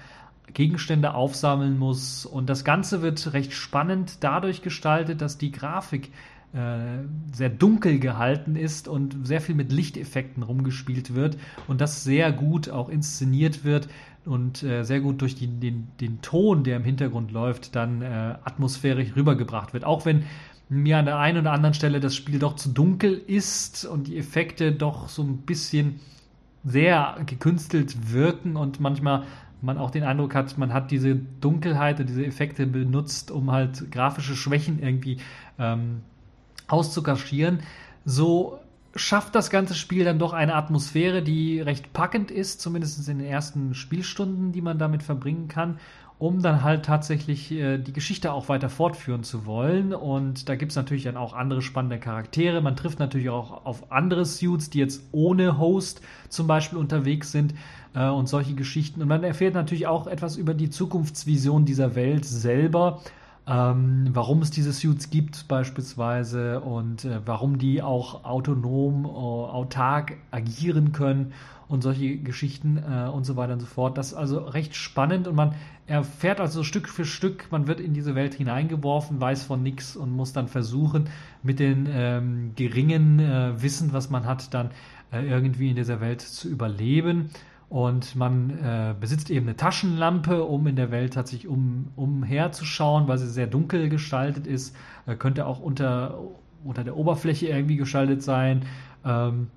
Gegenstände aufsammeln muss. Und das Ganze wird recht spannend dadurch gestaltet, dass die Grafik äh, sehr dunkel gehalten ist und sehr viel mit Lichteffekten rumgespielt wird und das sehr gut auch inszeniert wird und äh, sehr gut durch die, den, den Ton, der im Hintergrund läuft, dann äh, atmosphärisch rübergebracht wird. Auch wenn mir an der einen oder anderen Stelle das Spiel doch zu dunkel ist und die Effekte doch so ein bisschen sehr gekünstelt wirken und manchmal man auch den Eindruck hat, man hat diese Dunkelheit und diese Effekte benutzt, um halt grafische Schwächen irgendwie ähm, auszukaschieren, so schafft das ganze Spiel dann doch eine Atmosphäre, die recht packend ist, zumindest in den ersten Spielstunden, die man damit verbringen kann. Um dann halt tatsächlich äh, die Geschichte auch weiter fortführen zu wollen. Und da gibt es natürlich dann auch andere spannende Charaktere. Man trifft natürlich auch auf andere Suits, die jetzt ohne Host zum Beispiel unterwegs sind äh, und solche Geschichten. Und man erfährt natürlich auch etwas über die Zukunftsvision dieser Welt selber. Ähm, warum es diese Suits gibt beispielsweise und äh, warum die auch autonom, äh, autark agieren können und solche Geschichten äh, und so weiter und so fort. Das ist also recht spannend und man erfährt also Stück für Stück, man wird in diese Welt hineingeworfen, weiß von nichts und muss dann versuchen, mit dem ähm, geringen äh, Wissen, was man hat, dann äh, irgendwie in dieser Welt zu überleben. Und man äh, besitzt eben eine Taschenlampe, um in der Welt tatsächlich um, umherzuschauen, weil sie sehr dunkel gestaltet ist. Äh, könnte auch unter, unter der Oberfläche irgendwie gestaltet sein. Ähm,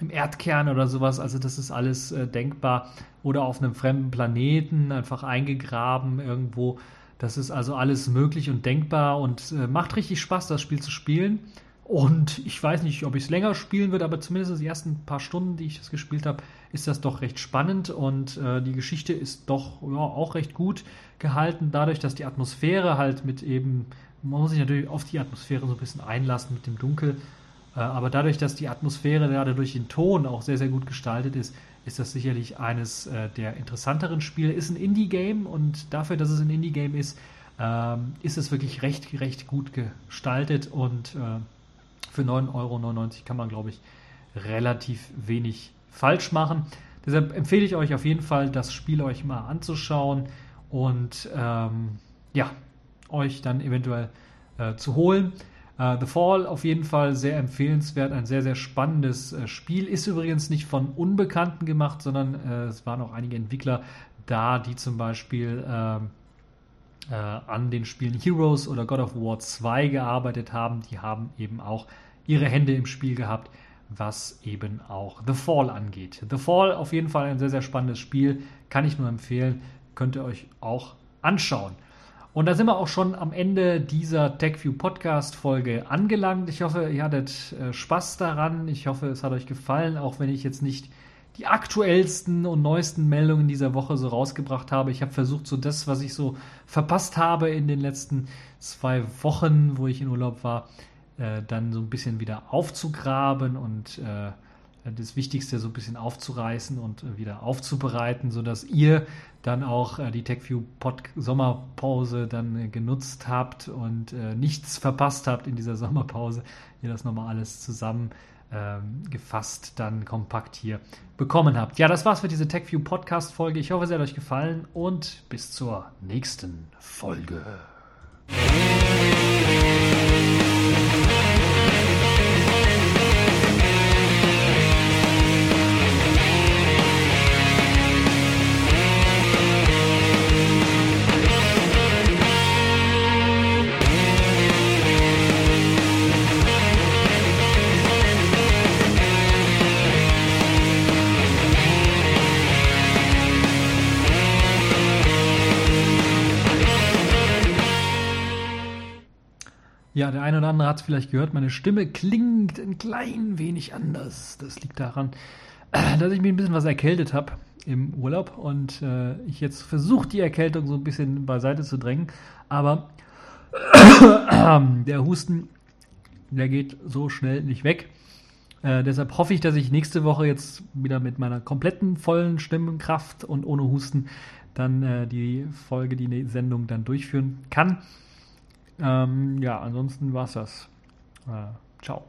im Erdkern oder sowas. Also das ist alles äh, denkbar. Oder auf einem fremden Planeten, einfach eingegraben irgendwo. Das ist also alles möglich und denkbar und äh, macht richtig Spaß, das Spiel zu spielen. Und ich weiß nicht, ob ich es länger spielen würde, aber zumindest die ersten paar Stunden, die ich das gespielt habe, ist das doch recht spannend und äh, die Geschichte ist doch ja, auch recht gut gehalten, dadurch, dass die Atmosphäre halt mit eben, man muss sich natürlich auf die Atmosphäre so ein bisschen einlassen mit dem Dunkel aber dadurch, dass die Atmosphäre gerade durch den Ton auch sehr, sehr gut gestaltet ist, ist das sicherlich eines äh, der interessanteren Spiele. Ist ein Indie-Game und dafür, dass es ein Indie-Game ist, ähm, ist es wirklich recht, recht gut gestaltet und äh, für 9,99 Euro kann man, glaube ich, relativ wenig falsch machen. Deshalb empfehle ich euch auf jeden Fall, das Spiel euch mal anzuschauen und ähm, ja, euch dann eventuell äh, zu holen. Uh, The Fall auf jeden Fall sehr empfehlenswert, ein sehr, sehr spannendes uh, Spiel. Ist übrigens nicht von Unbekannten gemacht, sondern uh, es waren auch einige Entwickler da, die zum Beispiel ähm, an den Spielen Heroes oder God of War 2 gearbeitet haben. Die haben eben auch ihre Hände im Spiel gehabt, was eben auch The Fall angeht. The Fall auf jeden Fall ein sehr, sehr spannendes Spiel, kann ich nur empfehlen, könnt ihr euch auch anschauen. Und da sind wir auch schon am Ende dieser TechView Podcast Folge angelangt. Ich hoffe, ihr hattet äh, Spaß daran. Ich hoffe, es hat euch gefallen, auch wenn ich jetzt nicht die aktuellsten und neuesten Meldungen dieser Woche so rausgebracht habe. Ich habe versucht, so das, was ich so verpasst habe in den letzten zwei Wochen, wo ich in Urlaub war, äh, dann so ein bisschen wieder aufzugraben und äh, das Wichtigste so ein bisschen aufzureißen und äh, wieder aufzubereiten, sodass ihr dann auch äh, die TechView Sommerpause dann äh, genutzt habt und nichts verpasst habt in dieser Sommerpause. Ihr das nochmal alles zusammen ähm, gefasst dann kompakt hier bekommen habt. Ja, das war's für diese TechView Podcast Folge. Ich hoffe, es hat euch gefallen und bis zur nächsten Folge. Ja, der eine oder andere hat es vielleicht gehört, meine Stimme klingt ein klein wenig anders. Das liegt daran, dass ich mich ein bisschen was erkältet habe im Urlaub und äh, ich jetzt versuche, die Erkältung so ein bisschen beiseite zu drängen. Aber der Husten, der geht so schnell nicht weg. Äh, deshalb hoffe ich, dass ich nächste Woche jetzt wieder mit meiner kompletten vollen Stimmenkraft und ohne Husten dann äh, die Folge, die Sendung dann durchführen kann. Ähm, ja, ansonsten war es das. Äh, ciao.